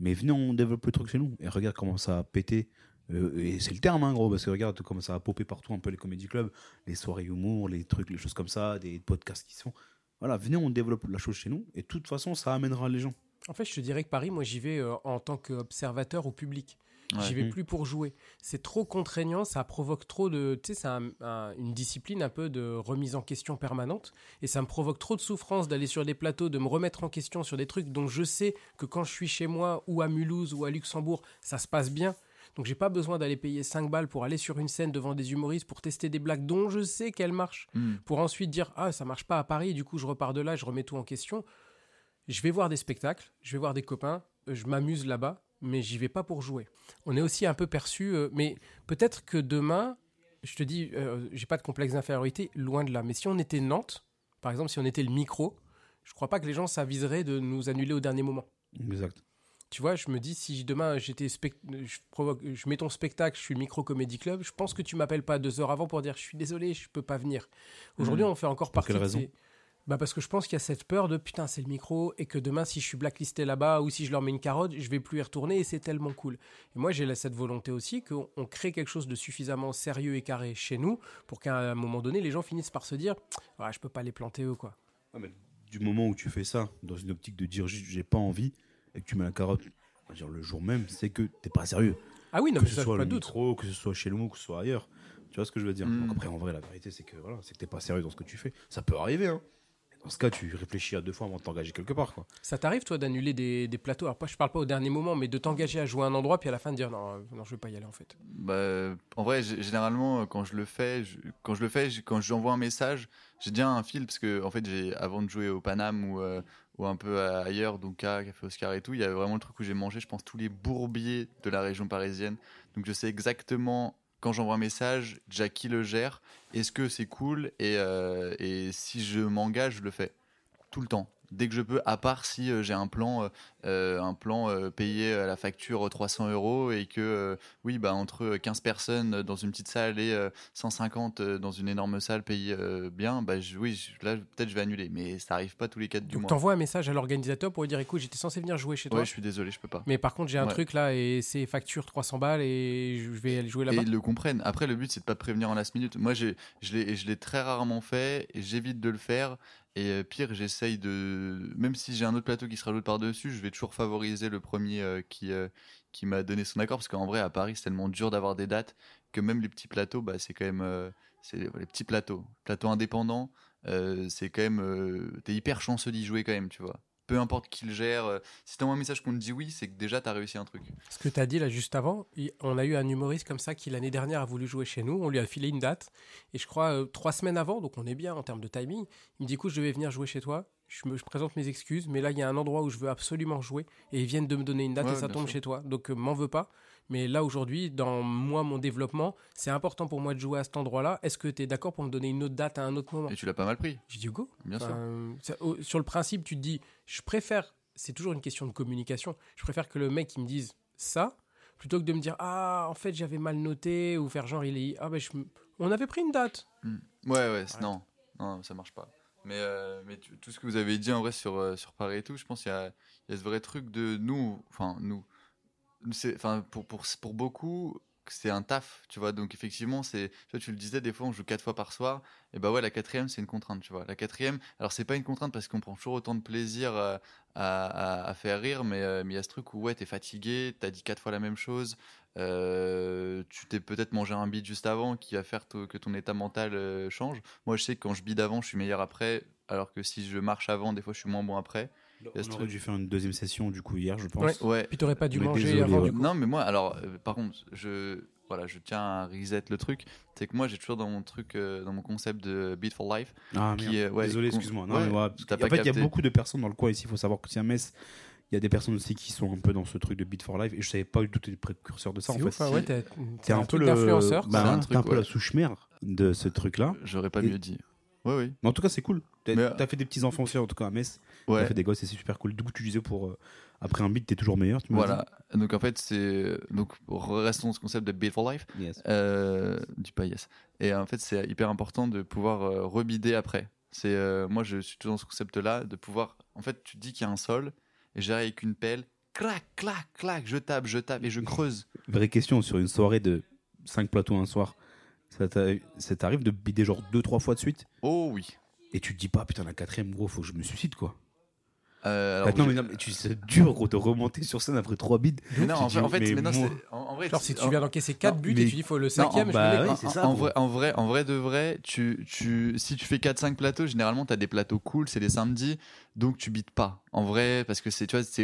Mais venez, on développe le truc chez nous. Et regarde comment ça a pété. Euh, et c'est le terme, hein, gros, parce que regarde comment ça a popé partout, un peu les comédie clubs, les soirées humour, les trucs, les choses comme ça, des podcasts qui se font. Voilà, venez, on développe la chose chez nous. Et de toute façon, ça amènera les gens. En fait, je te dirais que Paris, moi, j'y vais euh, en tant qu'observateur au public. Ouais. J'y vais Mhm. plus pour jouer. C'est trop contraignant, ça provoque trop de. Tu sais, c'est un- un- une discipline un peu de remise en question permanente. Et ça me provoque trop de souffrance d'aller sur des plateaux, de me remettre en question sur des trucs dont je sais que quand je suis chez moi, ou à Mulhouse, ou à Luxembourg, ça se passe bien. Donc j'ai pas besoin d'aller payer 5 balles pour aller sur une scène devant des humoristes pour tester des blagues dont je sais qu'elles marchent. Mm. pour ensuite dire ah ça marche pas à Paris du coup je repars de là je remets tout en question. Je vais voir des spectacles je vais voir des copains euh, je m'amuse là-bas mais j'y vais pas pour jouer. On est aussi un peu perçu euh, mais peut-être que demain je te dis euh, j'ai pas de complexe d'infériorité loin de là. Mais si on était Nantes par exemple si on était le micro je crois pas que les gens s'aviseraient de nous annuler au dernier moment. Exact. Tu vois, je me dis, si demain j'étais je, provoque, je mets ton spectacle, je suis micro comédie club, je pense que tu m'appelles pas deux heures avant pour dire je suis désolé, je peux pas venir. Aujourd'hui, Mhm. on fait encore Pour partie quelle de raison Bah parce que je pense qu'il y a cette peur de putain, c'est le micro et que demain, si je suis blacklisté là-bas ou si je leur mets une carotte, je vais plus y retourner et c'est tellement cool. Et moi, j'ai cette volonté aussi qu'on on crée quelque chose de suffisamment sérieux et carré chez nous pour qu'à un moment donné, les gens finissent par se dire ouais, je peux pas les planter eux quoi. Ah, mais du moment où tu fais ça, dans une optique de dire j'ai pas envie, et que tu mets la carotte, dire le jour même, c'est que t'es pas sérieux. Ah oui, non, que mais ce ça, soit pas le de doute. micro, que ce soit chez nous, que ce soit ailleurs. Tu vois ce que je veux dire? Mm. Donc après, en vrai, la vérité, c'est que voilà, c'est que t'es pas sérieux dans ce que tu fais. Ça peut arriver, hein. Dans ce cas, tu réfléchis à deux fois avant de t'engager quelque part, quoi. Ça t'arrive, toi, d'annuler des, des plateaux? Alors, pas, je parle pas au dernier moment, mais de t'engager à jouer à un endroit, puis à la fin de dire non, non je vais pas y aller en fait. Bah, en vrai, généralement, quand je le fais, je- quand je le fais, j- quand j'envoie un message, j'ai déjà un fil parce que en fait, j'ai avant de jouer au Paname ou euh, ou un peu à- ailleurs, donc à Café Oscar et tout, il y avait vraiment le truc où j'ai mangé, je pense, tous les bourbiers de la région parisienne. Donc je sais exactement quand j'envoie un message, déjà qui le gère, est-ce que c'est cool? Et, euh, et si je m'engage, je le fais tout le temps. Dès que je peux, à part si euh, j'ai un plan, euh, euh, un plan euh, payé à la facture 300 euros et que oui, bah, entre 15 personnes dans une petite salle et euh, 150 euh, dans une énorme salle payée bien, bah, je- oui, je- là, peut-être je vais annuler. Mais ça arrive pas tous les 4 du Donc mois. t'envoies un message à l'organisateur pour lui dire écoute, j'étais censé venir jouer chez toi, Ouais, je suis désolé, je peux pas. mais par contre j'ai un Ouais. truc là et c'est facture 300 balles et je vais aller jouer Et là-bas. ils le comprennent. Après, le but, c'est de pas prévenir en last minute. Moi, j'ai- je l'ai je l'ai très rarement fait et j'évite de le faire. Et euh, pire, j'essaye de. Même si j'ai un autre plateau qui se rajoute par-dessus, je vais toujours favoriser le premier euh, qui, euh, qui m'a donné son accord. Parce qu'en vrai, à Paris, c'est tellement dur d'avoir des dates que même les petits plateaux, bah, c'est quand même. les, petits plateaux. Plateaux indépendants, euh, c'est quand même. T'es hyper chanceux d'y jouer quand même, tu vois. Peu importe qui le gère. euh, si t'envoies un message qu'on te dit oui, c'est que déjà t'as réussi un truc. Ce que tu as dit là juste avant, on a eu un humoriste comme ça qui l'année dernière a voulu jouer chez nous. On lui a filé une date. Et je crois euh, trois semaines avant, donc on est bien en termes de timing. Il me dit écoute, je vais venir jouer chez toi. Je, me, je présente mes excuses, mais là il y a un endroit où je veux absolument jouer. Et ils viennent de me donner une date Ouais, et ça tombe sûr. chez toi. Donc euh, m'en veux pas. Mais là aujourd'hui, dans moi, mon développement, c'est important pour moi de jouer à cet endroit-là. Est-ce que tu es d'accord pour me donner une autre date à un autre moment? Et tu l'as pas mal pris, J'ai dit go. bien sûr. Ça- sur le principe, tu te dis, je préfère, c'est toujours une question de communication, je préfère que le mec il me dise ça, plutôt que de me dire, ah, en fait, j'avais mal noté, ou faire genre, il est, ah, ben, je... on avait pris une date. Mm. Ouais, ouais, Arrête. non, non, ça marche pas. Mais, euh, mais tout ce que vous avez dit en vrai sur, euh, sur Paris et tout, je pense qu'il y y a ce vrai truc de nous, enfin, nous, enfin, pour, pour, pour beaucoup, c'est un taf, tu vois. Donc, effectivement, c'est, tu tu le disais, des fois, on joue quatre fois par soir. Et bah ouais, la quatrième, c'est une contrainte, tu vois. La quatrième, alors, c'est pas une contrainte parce qu'on prend toujours autant de plaisir euh, à, à, faire rire, mais euh, il y a ce truc où, ouais, t'es fatigué, t'as dit quatre fois la même chose. euh, tu t'es peut-être mangé un bide juste avant qui va faire que ton état mental euh, change. Moi, je sais que quand je bide avant, je suis meilleur après, alors que si je marche avant, des fois, je suis moins bon après. On aurait truc. dû faire une deuxième session du coup hier, je pense. Ouais. Ouais. Puis t'aurais pas dû Mais manger désolé, avant ouais. du coup. Non, mais moi, alors, euh, par contre, je, voilà, je tiens à reset le truc. C'est que moi, j'ai toujours dans mon truc, euh, dans mon concept de Beat for Life. Ah, Qui est- ouais, Désolé, excuse-moi. Non, ouais, mais voilà, pas fait, il y a beaucoup de personnes dans le coin ici. Il faut savoir que c'est à Metz. Il y a des personnes aussi qui sont un peu dans ce truc de Beat for Life. Et je savais pas du tout que t'étais précurseur de ça. C'est en fait. ouf, hein, ouais, t'es T'es un, peu truc le. bah, C'est un t'es truc, un peu ouais. la souche mère de ce truc-là. J'aurais pas Et- mieux dit. Ouais, oui. Mais en tout cas, c'est cool. T'as t'as fait des petits enfants aussi, en tout cas à Metz. T'as Ouais. fait des gosses et c'est super cool. Du coup, tu disais pour. euh, après un beat, t'es toujours meilleur. Tu Voilà. Donc, en fait, c'est. Donc, restons dans ce concept de Beat for Life. Yes. Euh, du pas yes. Et en fait, c'est hyper important de pouvoir euh, rebider après. C'est euh, moi, je suis toujours dans ce concept-là de pouvoir. En fait, tu te dis qu'il y a un sol et j'arrive avec une pelle, clac, clac, clac, je tape, je tape et je [laughs] creuse. Vraie question sur une soirée de 5 plateaux un soir. Ça t'a- ça t'arrive de bider genre 2-3 fois de suite? Oh oui. et tu te dis pas putain la quatrième gros faut que je me suicide quoi. Euh, alors, non, j'ai- mais non mais tu c'est dur gros de remonter sur scène après 3 bides. Mais non, en dis, fait, en fait, mais mais non, moi- en, en vrai, Genre si tu viens d'encaisser 4 non, buts mais- et tu dis faut le Non, cinquième, bah je me oui, en, ça, en gros. vrai, en vrai, en vrai de vrai, tu, tu, si tu fais 4-5 plateaux, généralement, tu as des plateaux cool, c'est les samedis, donc tu bites pas. En vrai, parce que c'est, tu vois, c'est,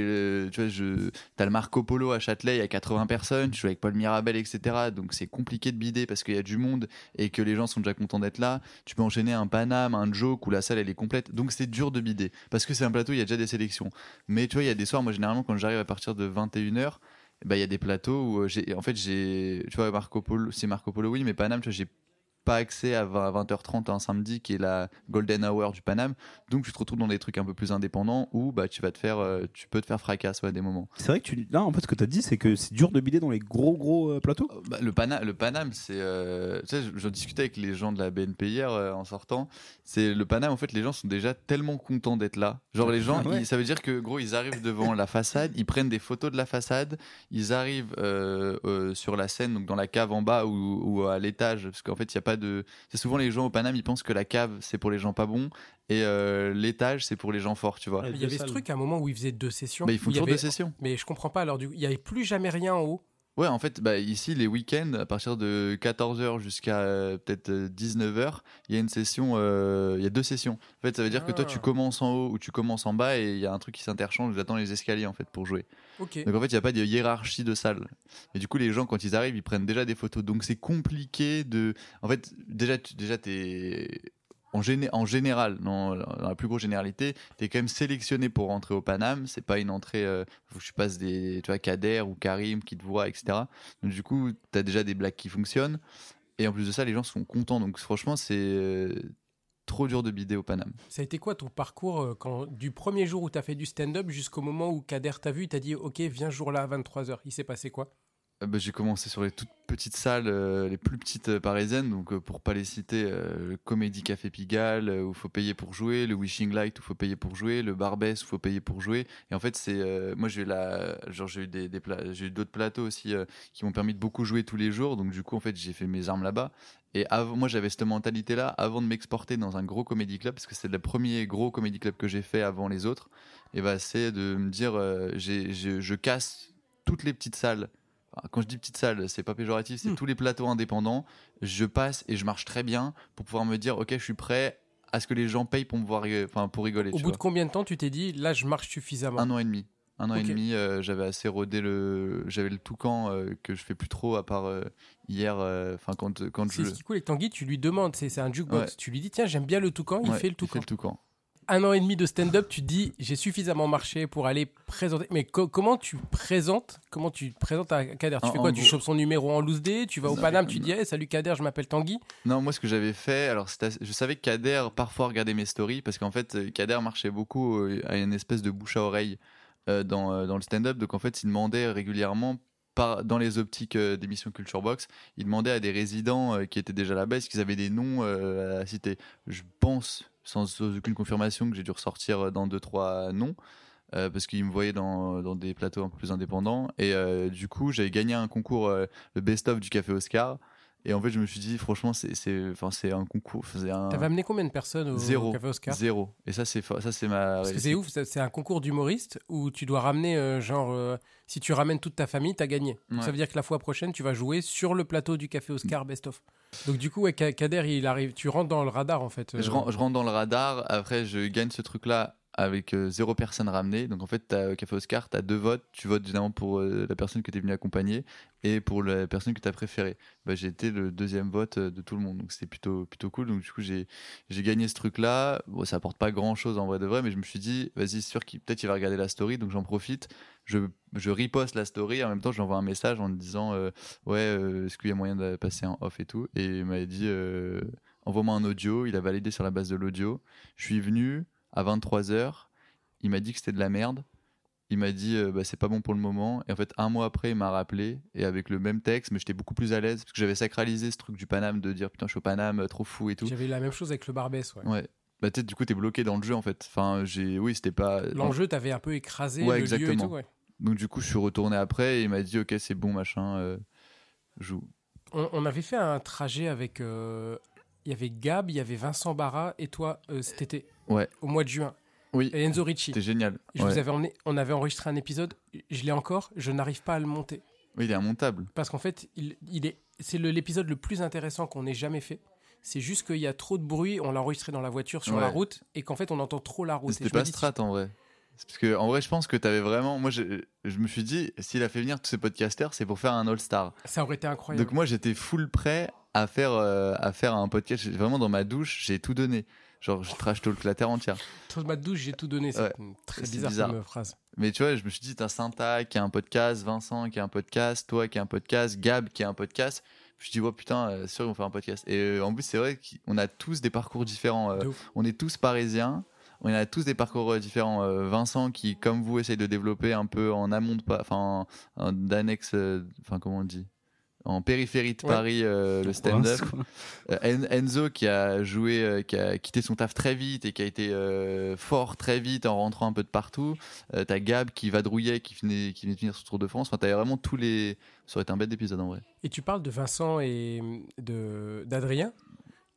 tu vois, je, t'as le Marco Polo à Châtelet, il y a 80 personnes, tu joues avec Paul Mirabel, etc. Donc c'est compliqué de bider parce qu'il y a du monde et que les gens sont déjà contents d'être là. Tu peux enchaîner un Paname, un Joke où la salle elle est complète. Donc c'est dur de bider parce que c'est un plateau, il y a déjà des sélections. Mais tu vois, il y a des soirs, moi généralement quand j'arrive à partir de 21h, bah, il y a des plateaux où euh, j'ai, en fait, j'ai, tu vois, Marco Polo, c'est Marco Polo, oui, mais Paname, tu vois, j'ai pas accès à 20 à 20h30 un samedi qui est la golden hour du Paname. Donc tu te retrouves dans des trucs un peu plus indépendants où bah tu vas te faire, euh, tu peux te faire fracasse ouais, à des moments. C'est vrai que tu là en fait ce que t'as dit c'est que c'est dur de bider dans les gros gros euh, plateaux. Euh, bah, le, Pana, le Paname, c'est. euh, tu sais, je- j'en discutais avec les gens de la BNP hier en sortant. C'est le Paname, en fait, les gens sont déjà tellement contents d'être là. Genre, les gens, [laughs] Ouais. ils- ça veut dire que, gros, ils arrivent devant la façade, ils prennent des photos de la façade, ils arrivent sur la scène, donc dans la cave en bas ou, ou à l'étage, parce qu'en fait, il n'y a pas de. C'est souvent les gens au Paname, ils pensent que la cave, c'est pour les gens pas bons et euh, l'étage, c'est pour les gens forts, tu vois. Il y avait ce truc à un moment où ils faisaient deux sessions. Bah, ils font il y toujours avait- des sessions. Mais je comprends pas alors du coup, il y avait plus jamais rien en haut. Ouais, en fait, bah, ici, les week-ends, à partir de 14h jusqu'à euh, peut-être euh, 19h, il y a une session, euh, il y a deux sessions. En fait, ça veut dire que toi, Ah. tu commences en haut ou tu commences en bas et il y a un truc qui s'interchange. J'attends les escaliers, en fait, pour jouer. Donc, en fait, il n'y a pas de hiérarchie de salle. Et du coup, les gens, quand ils arrivent, ils prennent déjà des photos. Donc, c'est compliqué de. En fait, déjà, tu déjà, t'es. En, géné- en général, dans, la plus grosse généralité, tu es quand même sélectionné pour rentrer au Paname. C'est pas une entrée. euh, faut que tu des. Tu vois, Kader ou Karim qui te voient, etc. Donc, du coup, tu as déjà des blagues qui fonctionnent. Et en plus de ça, les gens sont contents. Donc, franchement, c'est euh, trop dur de bider au Paname. Ça a été quoi ton parcours euh, quand, du premier jour où tu as fait du stand-up jusqu'au moment où Kader t'a vu, il t'a dit Ok, viens ce jour-là à 23h. Il s'est passé quoi? Bah, j'ai commencé sur les toutes petites salles, euh, les plus petites euh, parisiennes, donc euh, pour pas les citer, euh, le Comédie Café Pigalle, où faut payer pour jouer, le Wishing Light, où faut payer pour jouer, le Barbès, où faut payer pour jouer. Et en fait, c'est, moi j'ai eu la, genre j'ai eu des, j'ai eu d'autres plateaux aussi qui m'ont permis de beaucoup jouer tous les jours, donc du coup en fait j'ai fait mes armes là-bas. Et moi j'avais cette mentalité-là avant de m'exporter dans un gros comédie club, parce que c'est le premier gros comédie club que j'ai fait avant les autres. Et bah c'est de me dire, j'ai, je- casse toutes les petites salles quand je dis petite salle, c'est pas péjoratif, c'est Hmm. tous les plateaux indépendants. Je passe et je marche très bien pour pouvoir me dire, ok, je suis prêt à ce que les gens payent pour me voir, enfin pour rigoler. Au bout vois. de combien de temps tu t'es dit Là, je marche suffisamment? Un an et demi. Un an et demi, euh, j'avais assez rodé le, j'avais le toucan euh, que je fais plus trop à part euh, hier. Enfin quand quand C'est je. ce qui est cool avec Tanguy, tu lui demandes, c'est c'est un jukebox. Ouais. Tu lui dis Tiens, j'aime bien le toucan, il Ouais, fait le toucan. Il fait le toucan. Un an et demi de stand-up, tu te dis j'ai suffisamment marché pour aller présenter. Mais co- comment tu présentes Comment tu te présentes à Kader? Tu En- fais quoi? Tu gros- chopes son numéro en loose day Tu vas au Non, Paname, tu dis hey, salut Kader, je m'appelle Tanguy. Non, moi, ce que j'avais fait, alors assez- je savais que Kader parfois regardait mes stories parce qu'en fait, euh, Kader marchait beaucoup euh, à une espèce de bouche à oreille euh, dans, euh, dans le stand-up. Donc en fait, il demandait régulièrement. Par, dans les optiques euh, d'émission Culture Box, il demandait à des résidents euh, qui étaient déjà là-bas est-ce qu'ils avaient des noms euh, à citer? Je pense, sans, aucune confirmation, que j'ai dû ressortir euh, dans deux trois noms. euh, parce qu'il me voyait dans, dans des plateaux un peu plus indépendants. Et euh, du coup, j'avais gagné un concours, le best-of du Café Oscar. Et en fait, je me suis dit, franchement, c'est, c'est, enfin, c'est un concours. C'est un T'avais amené combien de personnes au zéro, Café Oscar zéro. Et ça, c'est, fa- ça, c'est ma. Parce que c'est ouf, ça- c'est un concours d'humoriste où tu dois ramener, euh, genre, euh, si tu ramènes toute ta famille, t'as gagné. Donc, Ouais. Ça veut dire que la fois prochaine, tu vas jouer sur le plateau du Café Oscar Best of. Donc du coup, ouais, Ka- Kader, il arrive, tu rentres dans le radar en fait. euh. Je, je rentre dans le radar. Après, je gagne ce truc-là avec euh, zéro personne ramenée. Donc en fait, t'as, au Café Oscar, tu as deux votes. Tu votes évidemment pour euh, la personne que tu es venu accompagner et pour la personne que tu as préférée. Bah, j'ai été le deuxième vote euh, de tout le monde. Donc c'était plutôt, plutôt cool. Donc du coup, j'ai, j'ai gagné ce truc-là. Bon, ça apporte pas grand-chose en vrai de vrai, mais je me suis dit, vas-y, c'est sûr qu'il peut-être il va regarder la story. Donc j'en profite. Je, je reposte la story. En même temps, j'envoie un message en disant, euh, ouais, euh, est-ce qu'il y a moyen de passer en off et tout? Et il m'avait dit, euh, envoie-moi un audio. Il a validé sur la base de l'audio. Je suis venu à 23h. Il m'a dit que c'était de la merde. Il m'a dit euh, bah, c'est pas bon pour le moment. Et en fait, un mois après, il m'a rappelé et avec le même texte, mais j'étais beaucoup plus à l'aise parce que j'avais sacralisé ce truc du Paname de dire putain, je suis au Paname, euh, trop fou et tout. J'avais la même chose avec le Barbès. Ouais. Ouais. Bah, peut-être du coup, t'es bloqué dans le jeu en fait. Enfin, j'ai. Oui, c'était pas. L'enjeu, t'avais un peu écrasé Ouais, le lieu et exactement. tout. ouais. Donc, du coup, je suis retourné après et il m'a dit ok, c'est bon, machin, euh, joue. On, on avait fait un trajet avec. euh, Il y avait Gab, il y avait Vincent Barra et toi euh, cet été. Ouais. Au mois de juin. Oui. Et Enzo Ricci. C'était génial. Je Ouais. vous avais emmené, on avait enregistré un épisode, je l'ai encore, je n'arrive pas à le monter. Oui, il est immontable. Parce qu'en fait, il, il est, c'est l'épisode le plus intéressant qu'on ait jamais fait. C'est juste qu'il y a trop de bruit, on l'a enregistré dans la voiture sur Ouais. la route, et qu'en fait, on entend trop la route. C'était pas dis, strat en vrai. Parce que en vrai, je pense que t'avais vraiment. Moi, je, je me suis dit, s'il a fait venir tous ces podcasters, c'est pour faire un All-Star. Ça aurait été incroyable. Donc moi, j'étais full prêt à faire, euh, à faire un podcast. Vraiment, dans ma douche, j'ai tout donné. Genre, je trash talk la terre entière. Sur ma douche, j'ai tout donné. C'est Ouais. très bizarre, bizarre. comme euh, phrase. Mais tu vois, je me suis dit, t'as Santa qui a un podcast, Vincent qui a un podcast, toi qui a un podcast, Gab qui a un podcast. Je me suis dit, ouais, putain, euh, sûr, ils vont faire un podcast. Et euh, en plus, c'est vrai qu'on a tous des parcours différents. euh, on est tous parisiens. On a tous des parcours différents. Vincent, qui, comme vous, essaye de développer un peu en amont enfin, en- en- d'annexe, enfin, comment on dit? En périphérie de Ouais. Paris, euh, le stand-up. Euh, En- Enzo qui a joué, euh, qui a quitté son taf très vite et qui a été euh, fort très vite en rentrant un peu de partout. Euh, T'as Gab qui vadrouillait, qui venait, qui venait de finir sur Tour de France. Enfin, t'avais vraiment tous les. Ça aurait été un bête d'épisode en vrai. Et tu parles de Vincent et de, d'Adrien,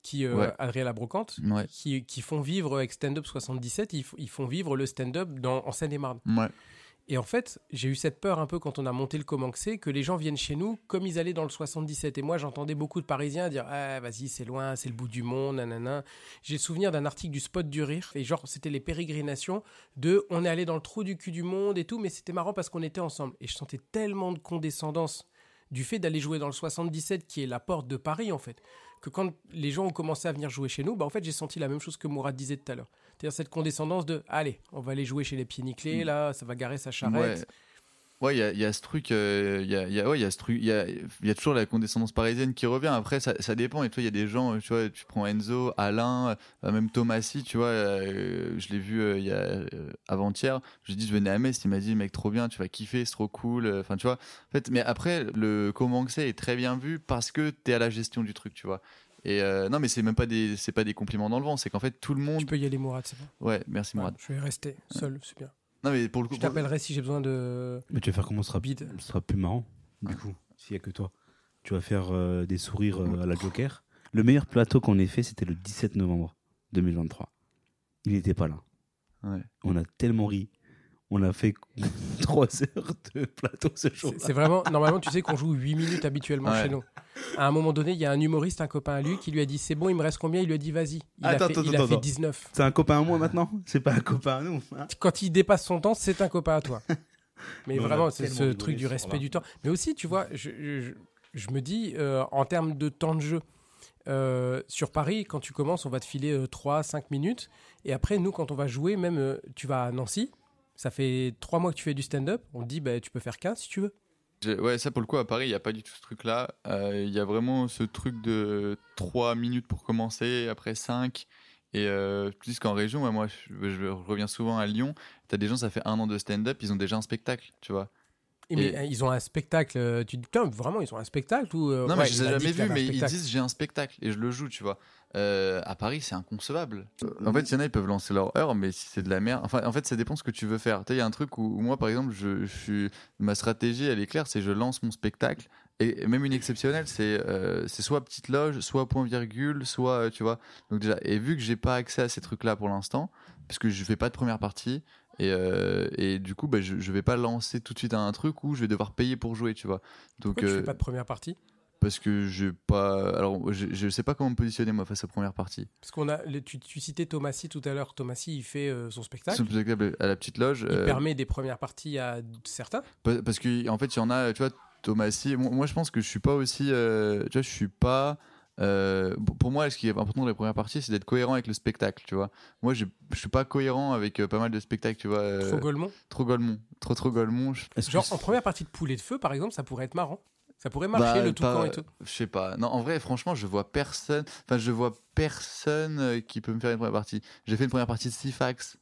qui, euh, Ouais. Adrien la brocante, Ouais. qui, qui font vivre avec Stand Up 77, ils, font vivre le stand-up dans, en Seine-et-Marne. Ouais. Et en fait, j'ai eu cette peur un peu quand on a monté le c'est, que les gens viennent chez nous comme ils allaient dans le 77. Et moi, j'entendais beaucoup de Parisiens dire Ah, vas-y, c'est loin, c'est le bout du monde, nanana. J'ai le souvenir d'un article du Spot du Rire, et genre, c'était les pérégrinations de on est allé dans le trou du cul du monde et tout, mais c'était marrant parce qu'on était ensemble. Et je sentais tellement de condescendance du fait d'aller jouer dans le 77, qui est la porte de Paris, en fait, que quand les gens ont commencé à venir jouer chez nous, bah, en fait, j'ai senti la même chose que Mourad disait tout à l'heure. C'est-à-dire cette condescendance de allez, on va aller jouer chez les pieds nickelés, là, ça va garer sa charrette. Ouais. Ouais, il y a, il y a ce truc, euh, il y a, y a- ouais, y a ce truc, il y a, y a toujours la condescendance parisienne qui revient. Après, ça, ça dépend. Et toi, il y a des gens, tu vois, tu prends Enzo, Alain, euh, même Thomasy, tu vois, euh, je l'ai vu euh, il y a avant-hier. Je lui ai dit, je venais à Metz, il m'a dit, mec, trop bien, tu vas kiffer, c'est trop cool. Enfin, tu vois. En fait, mais après, le comment que c'est est très bien vu parce que t'es à la gestion du truc, tu vois. Et euh, non, mais c'est même pas des, c'est pas des compliments dans le vent. C'est qu'en fait, tout le monde. Tu peux y aller, Mourad, c'est bon. Ouais, merci Mourad. Ouais, je vais rester seul, c'est bien. Non, mais pour le coup, Je t'appellerai si j'ai besoin de. Mais tu vas faire comment ce sera, Bide. ce sera plus marrant, du Ouais. coup, s'il y a que toi. Tu vas faire euh, des sourires euh, à la Joker. Le meilleur plateau qu'on ait fait, c'était le 17 novembre 2023. Il n'était pas là. Ouais. On a tellement ri. On a fait [laughs] 3 heures de plateau ce jour C'est vraiment. Normalement, tu sais qu'on joue 8 minutes habituellement Ouais. chez nous. À un moment donné, il y a un humoriste, un copain à lui, qui lui a dit C'est bon, il me reste combien? Il lui a dit Vas-y. Il Attends, a fait, attends, il a fait attends. 19. C'est un copain à moi maintenant? C'est pas un copain à nous. hein Quand il dépasse son temps, c'est un copain à toi. [laughs] Mais vraiment, c'est ce truc du respect du temps. Mais aussi, tu vois, je, je- je me dis, euh, en termes de temps de jeu, euh, sur Paris, quand tu commences, on va te filer 3-5 minutes. Et après, nous, quand on va jouer, même euh, tu vas à Nancy, ça fait 3 mois que tu fais du stand-up, on te dit, bah, tu peux faire 15 si tu veux. Ouais, ça pour le coup, à Paris, il n'y a pas du tout ce truc-là. Euh, Il y a vraiment ce truc de 3 minutes pour commencer, après 5. Et euh, plus qu'en région, moi, je, je reviens souvent à Lyon. T'as des gens, ça fait un an de stand-up, ils ont déjà un spectacle, tu vois. Et mais Et- euh, ils ont un spectacle, euh, tu te dis, putain, vraiment, ils ont un spectacle ou, euh, Non, ouais, mais je les ai jamais vus, mais ils spectacle. disent j'ai un spectacle et je le joue, tu vois. Euh, à Paris, c'est inconcevable. En fait, il y en a, ils peuvent lancer leur heure, mais si c'est de la merde. Enfin, en fait, ça dépend ce que tu veux faire. Tu sais, il y a un truc où, où moi, par exemple, je, je suis. Ma stratégie, elle est claire c'est je lance mon spectacle. Et et même une exceptionnelle, c'est euh, c'est soit petite loge, soit point virgule, soit. euh, tu vois. Donc, déjà, et vu que j'ai pas accès à ces trucs-là pour l'instant, parce que je fais pas de première partie, et, euh, et du coup, bah, je, je vais pas lancer tout de suite à un truc où je vais devoir payer pour jouer, tu vois. Donc, Pourquoi tu euh, fais pas de première partie? parce que je pas alors je, je sais pas comment me positionner moi face aux premières parties Parce qu'on a, tu, tu citais Thomasy tout à l'heure. Thomasy, il fait euh, son spectacle. Son spectacle à la petite loge Il euh, permet des premières parties à certains. pa- parce que en fait il y en a tu vois Thomasy moi, je pense que je suis pas aussi euh, tu vois je suis pas euh, pour- moi ce qui est important dans les premières parties c'est d'être cohérent avec le spectacle tu vois moi je, je suis pas cohérent avec euh, pas mal de spectacles tu vois euh, Trop Golemont. trop Golemont trop trop Golemont Genre, en première partie de Poulet de Feu, par exemple, ça pourrait être marrant. Ça pourrait marcher, Bah, le toucan pas- et tout. Je sais pas. Non, en vrai, franchement, je vois personne. Enfin, je vois personne qui peut me faire une première partie. J'ai fait une première partie de Sifax,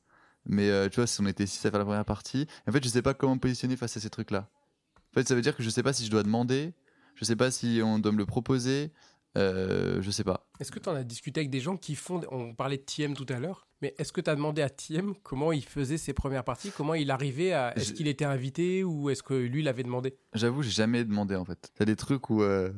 mais euh, tu vois, si on était 6 à faire la première partie, en fait, je sais pas comment me positionner face à ces trucs-là. En fait, ça veut dire que je sais pas si je dois demander, je sais pas si on doit me le proposer, euh, je sais pas. Est-ce que tu en as discuté avec des gens qui font. On parlait de Thiem tout à l'heure, mais est-ce que tu as demandé à Thiem comment il faisait ses premières parties Comment il arrivait à. Est-ce Je- qu'il était invité ou est-ce que lui l'avait demandé? J'avoue, j'ai jamais demandé en fait. T'as des trucs où, euh,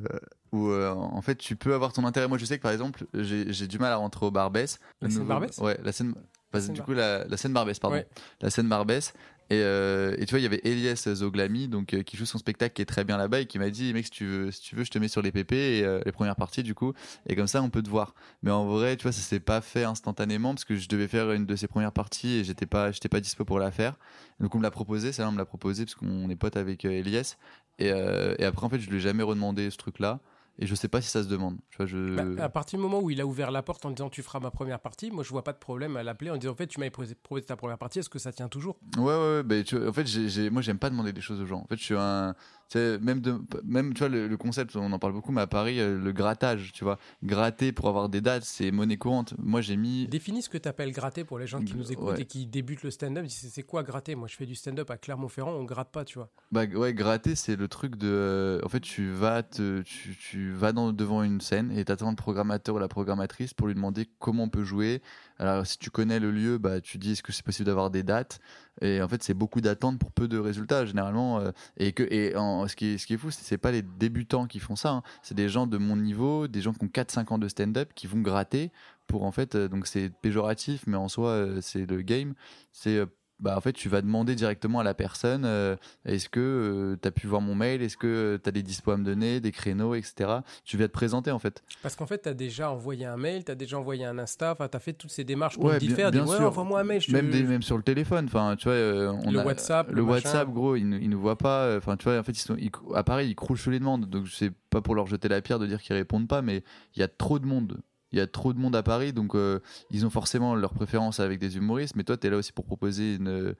où euh, en fait, tu peux avoir ton intérêt. Moi, je sais que par exemple, j'ai du mal à rentrer au Barbès. La scène nouveau- Barbès? Ouais, la scène. Du coup, la, la scène Barbès, pardon. Ouais. La scène Barbès. Et, euh, et tu vois, il y avait Elias Zoglami, donc euh, qui joue son spectacle, qui est très bien là-bas, et qui m'a dit, mec, si tu veux, si tu veux, je te mets sur les PP et euh, les premières parties, du coup, et comme ça, on peut te voir. Mais en vrai, tu vois, ça s'est pas fait instantanément parce que je devais faire une de ces premières parties et j'étais pas, j'étais pas dispo pour la faire. Donc on me l'a proposé, ça, on me l'a proposé parce qu'on est potes avec Elias. Et, et après, en fait, je lui ai jamais redemandé ce truc-là. Et je sais pas si ça se demande. Tu vois, je... Bah, à partir du moment où il a ouvert la porte en disant tu feras ma première partie, moi je vois pas de problème à l'appeler en disant en fait tu m'avais proposé, ta première partie, est-ce que ça tient toujours? Ouais, ouais, ouais. bah, tu vois, en fait, j'ai- moi, j'aime pas demander des choses aux gens. En fait, je suis un. Sais, Même, de, même, tu vois, le, le concept, on en parle beaucoup, mais à Paris, euh, le grattage, tu vois. Gratter pour avoir des dates, c'est monnaie courante. Moi, j'ai mis. Définis ce que tu appelles gratter pour les gens qui nous écoutent Ouais. et qui débutent le stand-up. C'est c'est quoi gratter? Moi je fais du stand-up à Clermont-Ferrand, on gratte pas, tu vois. Bah, ouais, gratter, c'est le truc de. euh, en fait, tu vas, te, tu, tu vas dans, devant une scène et t'attends le programmateur ou la programmatrice pour lui demander comment on peut jouer. Alors, si tu connais le lieu, bah, tu dis est-ce que c'est possible d'avoir des dates? Et en fait, c'est beaucoup d'attentes pour peu de résultats, généralement. euh, et que, et ce, qui est, fou, c'est pas les débutants qui font ça. hein. C'est des gens de mon niveau, des gens qui ont 4-5 ans de stand-up qui vont gratter pour en fait. euh, donc, c'est péjoratif, mais en soi, euh, c'est le game. C'est. Euh, bah, en fait, tu vas demander directement à la personne euh, est-ce que tu as pu voir mon mail Est-ce que tu as des dispos à me donner, des créneaux, etc. Tu viens te présenter en fait. Parce qu'en fait, tu as déjà envoyé un mail, tu as déjà envoyé un Insta, enfin, tu as fait toutes ces démarches qu'on Ouais, te dit faire. bien dis, ouais, envoie-moi un mail. je te- Même, des- même sur le téléphone. Enfin, tu vois, euh, on Le a- WhatsApp, le. WhatsApp, gros, ils, ils nous voient pas. Enfin, tu vois, en fait, ils sont, ils, à Paris, ils croulent sous les demandes. Donc, c'est pas pour leur jeter la pierre de dire qu'ils répondent pas, mais il y a trop de monde. Il y a trop de monde à Paris, donc euh, ils ont forcément leur préférence avec des humoristes. Mais toi, tu es là aussi pour proposer une,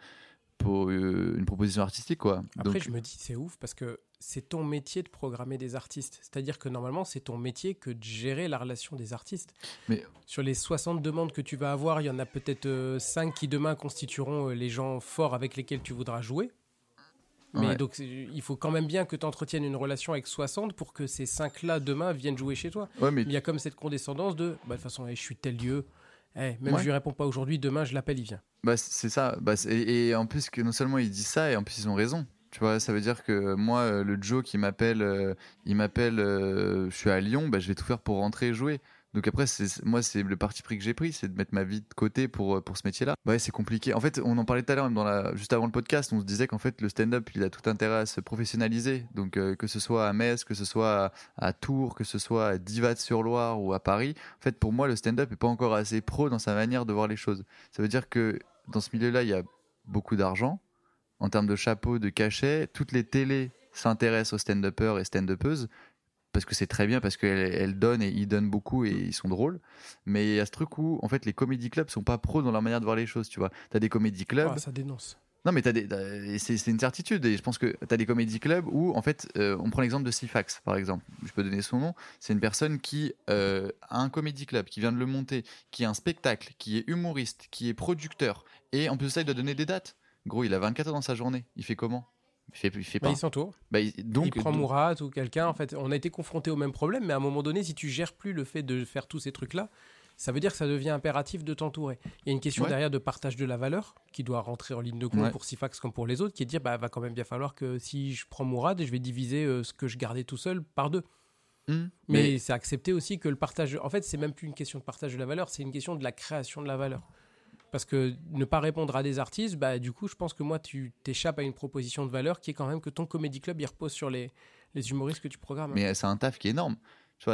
pour, euh, une proposition artistique, quoi. Après, donc, je me dis, c'est ouf parce que c'est ton métier de programmer des artistes. C'est-à-dire que normalement, c'est ton métier que de gérer la relation des artistes. Mais- Sur les 60 demandes que tu vas avoir, il y en a peut-être 5 qui demain constitueront euh, les gens forts avec lesquels tu voudras jouer. Mais Ouais. donc, il faut quand même bien que tu entretiennes une relation avec 60 pour que ces 5-là, demain, viennent jouer chez toi. ouais, mais Il y a comme cette condescendance de, bah, de toute façon, eh, je suis tel lieu. Eh, même Ouais. je lui réponds pas aujourd'hui, demain, je l'appelle, il vient. Bah, c'est ça. Bah, et en plus que non seulement ils disent ça, et en plus ils ont raison. Tu vois, ça veut dire que moi, euh, le Joe qui m'appelle, euh, il m'appelle, euh, je suis à Lyon, bah, je vais tout faire pour rentrer et jouer. Donc après, moi, c'est le parti pris que j'ai pris, c'est de mettre ma vie de côté pour, euh, pour ce métier-là. Ouais, c'est compliqué. En fait, on en parlait tout à l'heure, la, juste avant le podcast, on se disait qu'en fait, le stand-up, il a tout intérêt à se professionnaliser. Donc, euh, que ce soit à Metz, que ce soit à, à Tours, que ce soit à Divat-sur-Loire ou à Paris, en fait, pour moi, le stand-up est pas encore assez pro dans sa manière de voir les choses. Ça veut dire que dans ce milieu-là, il y a beaucoup d'argent en termes de chapeau, de cachet. Toutes les télés s'intéressent aux stand-uppers et stand-uppeuses parce que c'est très bien, parce qu'elle elle donne et ils donnent beaucoup et ils sont drôles. Mais il y a ce truc où, en fait, les comédie clubs sont pas pros dans leur manière de voir les choses, tu vois. T'as des comédie clubs. Ah, ça dénonce. Non, mais t'as des, t'as- c'est une certitude. Et je pense que tu as des comédie clubs où, en fait, euh, on prend l'exemple de Sifax, par exemple. Je peux donner son nom. C'est une personne qui euh, a un comédie club, qui vient de le monter, qui a un spectacle, qui est humoriste, qui est producteur. Et en plus de ça, il doit donner des dates. Gros, il a 24 heures dans sa journée. Il fait comment? Il fait, il fait Bah, il s'entoure. Bah, il- donc, il prend donc- Mourat ou quelqu'un. En fait, on a été confronté au même problème, mais à un moment donné, si tu gères plus le fait de faire tous ces trucs-là, ça veut dire que ça devient impératif de t'entourer. Il y a une question Ouais. derrière de partage de la valeur qui doit rentrer en ligne de compte Ouais. pour Sifax comme pour les autres, qui est de dire bah va quand même bien falloir que si je prends Mourad, je vais diviser euh, ce que je gardais tout seul par deux. Hmm. Mais, c'est accepter aussi que le partage. En fait, c'est même plus une question de partage de la valeur, c'est une question de la création de la valeur. Parce que ne pas répondre à des artistes, bah, du coup, je pense que moi, tu t'échappes à une proposition de valeur qui est quand même que ton comédie club, il repose sur les, les humoristes que tu programmes. mais c'est un taf qui est énorme.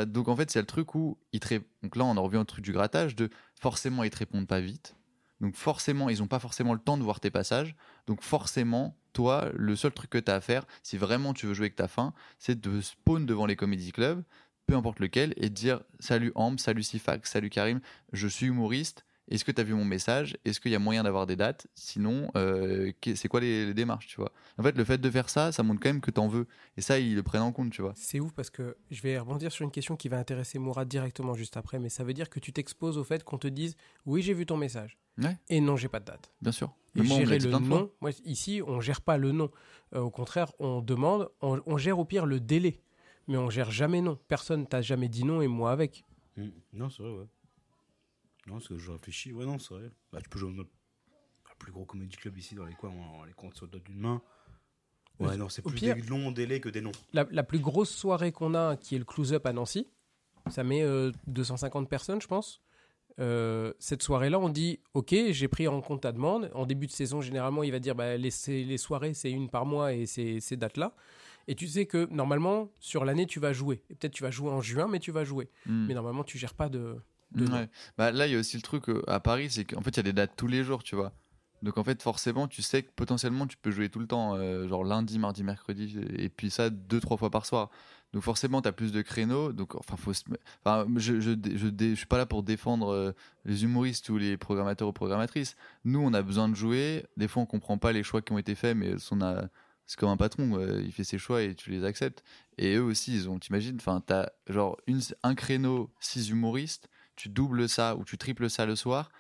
Donc en fait, c'est le truc où ils te donc là on en revient au truc du grattage de forcément ils te répondent pas vite. Donc forcément, ils ont pas forcément le temps de voir tes passages. Donc forcément, toi, le seul truc que tu as à faire, si vraiment tu veux jouer avec ta fin, c'est de spawn devant les comédie clubs, peu importe lequel, et de dire salut Ambre, salut Sifax, salut Karim, je suis humoriste. Est-ce que tu as vu mon message? Est-ce qu'il y a moyen d'avoir des dates? Sinon, euh, c'est quoi les, les démarches, tu vois? En fait, le fait de faire ça, ça montre quand même que t'en veux. Et ça, ils le prennent en compte, tu vois. C'est ouf parce que je vais rebondir sur une question qui va intéresser Mourad directement juste après, mais ça veut dire que tu t'exposes au fait qu'on te dise oui, j'ai vu ton message. Ouais. Et non, j'ai pas de date. Bien sûr. Et Mais moi, gérer le nom, moi, ici, on gère pas le nom. Euh, au contraire, on demande, on, on gère au pire le délai. Mais on gère jamais non. Personne t'a jamais dit non et moi avec. Mm. Non, c'est vrai, ouais. Non, parce que je réfléchis. Ouais, non, c'est vrai. Bah, tu peux jouer le plus gros comédie club ici dans les coins, on les compte sur le doigt d'une main. Ouais, non, c'est plus pire- des longs délais que des noms. La, la plus grosse soirée qu'on a, qui est le close-up à Nancy, ça met euh, 250 personnes, je pense. Euh, cette soirée-là, on dit Ok, j'ai pris en compte ta demande. En début de saison, généralement, il va dire bah, les, les soirées, c'est une par mois et c'est ces dates-là. Et tu sais que normalement, sur l'année, tu vas jouer. Et peut-être tu vas jouer en juin, mais tu vas jouer. Hmm. Mais normalement, tu gères pas de. Ouais. Bah, là, il y a aussi le truc euh, à Paris, c'est qu'en fait, il y a des dates tous les jours, tu vois. Donc, en fait, forcément, tu sais que potentiellement, tu peux jouer tout le temps, euh, genre lundi, mardi, mercredi, et puis ça deux, trois fois par soir. Donc, forcément, tu as plus de créneaux. Donc, enfin, faut se... enfin, je, je, je, je, je suis pas là pour défendre euh, les humoristes ou les programmateurs ou programmatrices. Nous, on a besoin de jouer. Des fois, on comprend pas les choix qui ont été faits, mais on a. C'est comme un patron, euh, il fait ses choix et tu les acceptes. Et eux aussi, ils ont, t'imagines, enfin, t'as genre une, un créneau, six humoristes, tu doubles ça ou tu triples ça le soir,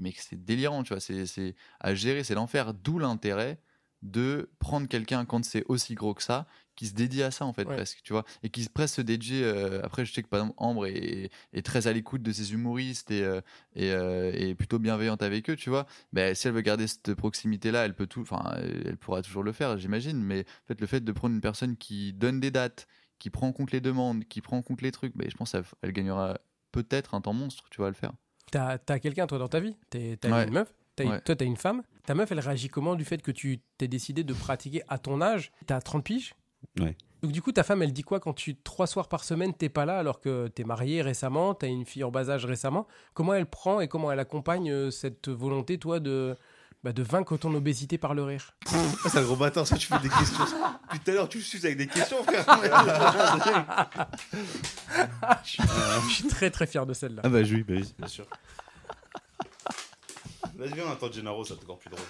mec, c'est délirant, tu vois, c'est à gérer, c'est l'enfer. D'où l'intérêt de prendre quelqu'un quand c'est aussi gros que ça, qui se dédie à ça en fait Ouais. presque, tu vois, et qui presque se dédie. euh, après, je sais que par exemple Ambre est, est très à l'écoute de ses humoristes et, euh, et, euh, et plutôt bienveillante avec eux, tu vois. Mais si elle veut garder cette proximité-là, elle peut tout, enfin, elle pourra toujours le faire, j'imagine. Mais en fait, le fait de prendre une personne qui donne des dates, qui prend en compte les demandes, qui prend en compte les trucs, ben, je pense qu'elle gagnera peut-être un temps monstre, tu vas le faire. T'as as, quelqu'un, toi, dans ta vie? T'es- T'as Ouais. une meuf? T'as une- Ouais. Toi, t'as une femme? Ta meuf, elle réagit comment du fait que tu t'es décidé de pratiquer à ton âge? T'as 30 piges? Ouais. Donc, du coup, ta femme, elle dit quoi quand tu, trois soirs par semaine, t'es pas là alors que t'es marié récemment, t'as une fille en bas âge récemment? Comment elle prend et comment elle accompagne euh, cette volonté, toi, de, bah, de vaincre ton obésité par le rire [laughs] Ah, c'est un gros bâtard, ça, tu fais des questions. [laughs] Depuis tout à l'heure, tu suces avec des questions, frère. [laughs] Je suis très très fier de celle-là. ah, bah, oui, bah, oui, bien sûr. Vas-y, viens, on attend Gennaro, ça être encore plus drôle.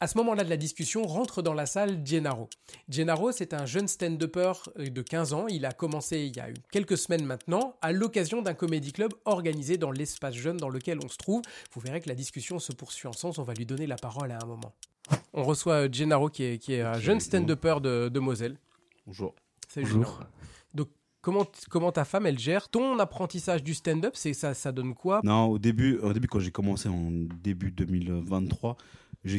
À ce moment-là de la discussion, rentre dans la salle Gennaro. Gennaro, c'est un jeune stand-upper euh, de 15 ans. Il a commencé il y a quelques semaines maintenant, à l'occasion d'un comédie club organisé dans l'espace jeune dans lequel on se trouve. Vous verrez que la discussion se poursuit en sens. On va lui donner la parole à un moment. On reçoit euh, Gennaro, qui est, qui est un jeune stand-upper de, de Moselle. Bonjour. Salut, Bonjour. Gennaro. Donc, comment, comment ta femme, elle gère ton apprentissage du stand-up? C'est ça, ça donne quoi? Non, au début, au début, quand j'ai commencé en début 2023,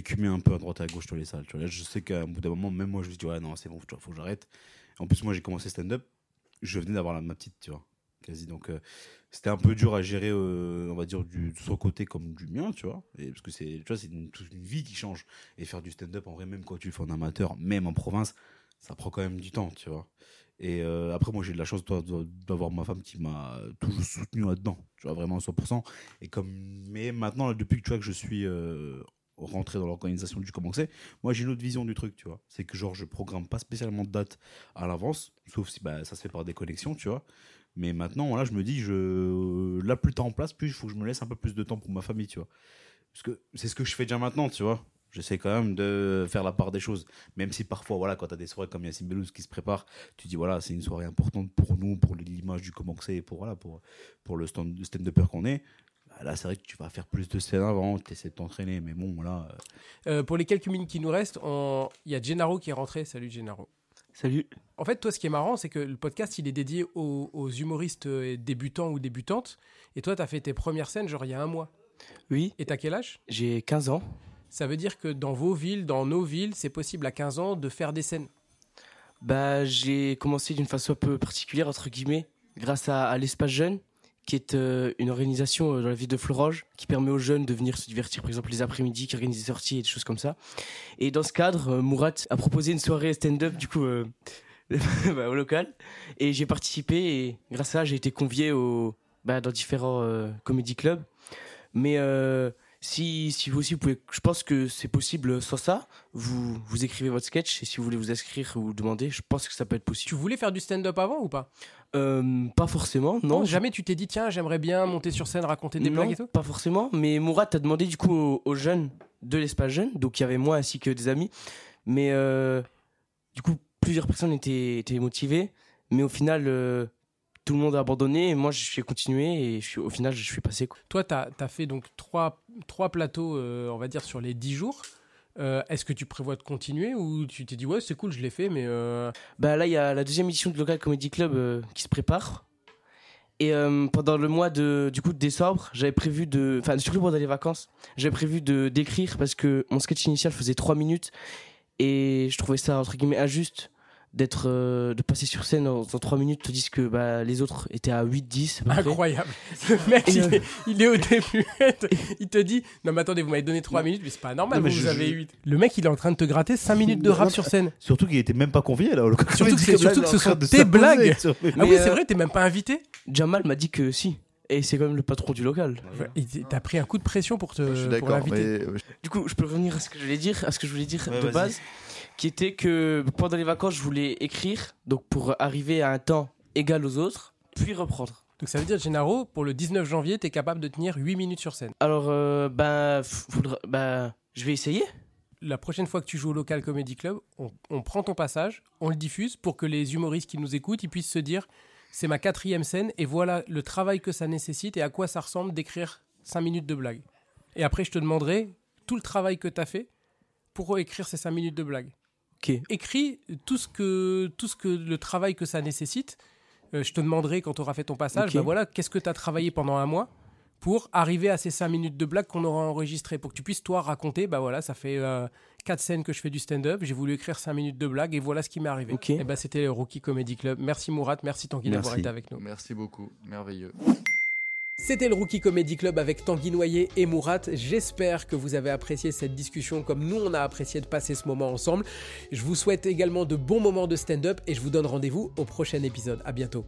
cumé un peu à droite et à gauche sur les salles. Tu vois. Je sais qu'à un bout d'un moment, même moi, je me suis dit, ouais, non, c'est bon, vois, faut que j'arrête. En plus, moi, j'ai commencé stand-up, je venais d'avoir ma petite, tu vois, quasi. Donc, euh, c'était un peu dur à gérer, euh, on va dire, du, de son côté comme du mien, tu vois. Et parce que c'est, tu vois, c'est une, toute une vie qui change. Et faire du stand-up, en vrai, même quand tu le fais en amateur, même en province, ça prend quand même du temps, tu vois. Et euh, après, moi, j'ai de la chance toi, d'avoir ma femme qui m'a toujours soutenu là-dedans, tu vois, vraiment à 100%. Et comme, mais maintenant, depuis que tu vois que je suis rentrer dans l'organisation du comment c'est. Moi, j'ai une autre vision du truc, tu vois. C'est que genre, je programme pas spécialement de date à l'avance, sauf si bah, ça se fait par des connexions, tu vois. Mais maintenant, là, je me dis, je... là, plus temps en place, plus il faut que je me laisse un peu plus de temps pour ma famille, tu vois. Parce que c'est ce que je fais déjà maintenant, tu vois. J'essaie quand même de faire la part des choses. Même si parfois, voilà, quand tu as des soirées comme Yacine Belouz qui se prépare, tu dis, voilà, c'est une soirée importante pour nous, pour l'image du comment c'est, pour, voilà, pour, pour le stand, stand peur qu'on est. Bah, là, c'est vrai que tu vas faire plus de scènes avant, tu essaies de t'entraîner, mais bon, voilà. Euh, pour les quelques minutes qui nous restent, on- il y a Gennaro qui est rentré. Salut Gennaro. Salut. En fait, toi, ce qui est marrant, c'est que le podcast, il est dédié aux, aux humoristes euh, débutants ou débutantes. Et toi, tu as fait tes premières scènes, genre il y a un mois. Oui, Et t'as quel âge? J'ai 15 ans. Ça veut dire que dans vos villes, dans nos villes, c'est possible à 15 ans de faire des scènes? Bah, j'ai commencé d'une façon un peu particulière, entre guillemets, grâce à, à l'Espace Jeune, qui est euh, une organisation euh, dans la ville de Floroge qui permet aux jeunes de venir se divertir, par exemple les après-midi, qui organise des sorties et des choses comme ça. Et dans ce cadre, euh, Mourat a proposé une soirée stand-up, du coup, [laughs] bah, au local. Et j'ai participé et grâce à ça, j'ai été convié au, bah, dans différents comédie clubs. Mais si, si vous aussi, vous pouvez, je pense que c'est possible sans ça. Vous, vous écrivez votre sketch et si vous voulez vous inscrire ou demander, je pense que ça peut être possible. Tu voulais faire du stand-up avant ou pas? Euh, pas forcément, non. Non, jamais tu t'es dit, tiens, j'aimerais bien monter sur scène, raconter des non, blagues et tout? pas forcément. Mais Mourad a demandé du coup aux, aux jeunes de l'espace jeune, donc il y avait moi ainsi que des amis. Mais euh, du coup, plusieurs personnes étaient, étaient motivées, mais au final, euh, tout le monde a abandonné et moi j'ai continué et je suis, au final, je suis passé. Quoi. Toi, tu as, fait donc trois, trois plateaux, euh, on va dire, sur les 10 jours. Euh, Est-ce que tu prévois de continuer ou tu t'es dit, ouais, c'est cool, je l'ai fait, mais. euh, Bah là, il y a la deuxième édition du Local Comedy Club qui se prépare. Et pendant le mois de, du coup, de décembre, j'avais prévu de. Enfin, surtout pendant les vacances, j'avais prévu de d'écrire parce que mon sketch initial faisait 3 minutes et je trouvais ça, entre guillemets, injuste d'être euh, de passer sur scène en, en 3 minutes tandis que bah, les autres étaient à 8-10 à peu près. Incroyable. [laughs] Le mec, il, euh, est, il est au début. [laughs] il te dit Non, mais attendez, vous m'avez donné 3 minutes, mais c'est pas normal, Non, vous, je- vous avez je- 8. Le mec, il est en train de te gratter 5 [laughs] minutes de rap Non, sur scène. Surtout qu'il était même pas convié là. au local Surtout que surtout que ce sont de tes blagues. sur- Ah Mais, oui, c'est euh, vrai, t'es même pas invité Jamal m'a dit que si. Et c'est quand même le patron du local. Il- T'as pris un coup de pression pour, te, je suis pour d'accord. l'inviter. mais, euh, Du coup, je peux revenir à ce que je voulais dire, à ce que je voulais dire Ouais, de base, qui était que pendant les vacances, je voulais écrire, donc pour arriver à un temps égal aux autres, puis reprendre. Donc ça veut dire, Gennaro, pour le 19 janvier, t'es capable de tenir 8 minutes sur scène. Alors, euh, ben, faudra- ben, je vais essayer. La prochaine fois que tu joues au local comedy club, on, on prend ton passage, on le diffuse pour que les humoristes qui nous écoutent, ils puissent se dire c'est ma quatrième scène et voilà le travail que ça nécessite et à quoi ça ressemble d'écrire 5 minutes de blague. Et après, je te demanderai tout le travail que tu as fait pour écrire ces 5 minutes de blague. Ok. Écris tout ce que, tout ce que le travail que ça nécessite. Euh, je te demanderai quand tu auras fait ton passage, bah voilà, qu'est-ce que tu as travaillé pendant un mois pour arriver à ces 5 minutes de blague qu'on aura enregistrées, pour que tu puisses toi raconter, bah voilà, ça fait 4 scènes que je fais du stand-up, j'ai voulu écrire 5 minutes de blague et voilà ce qui m'est arrivé. Et bah c'était le Rookie Comedy Club. Merci Mourat, merci Tanguy d'avoir été avec nous. Merci beaucoup, merveilleux. C'était le Rookie Comedy Club avec Tanguy Noyer et Mourat. J'espère que vous avez apprécié cette discussion comme nous on a apprécié de passer ce moment ensemble. Je vous souhaite également de bons moments de stand-up et je vous donne rendez-vous au prochain épisode. À bientôt.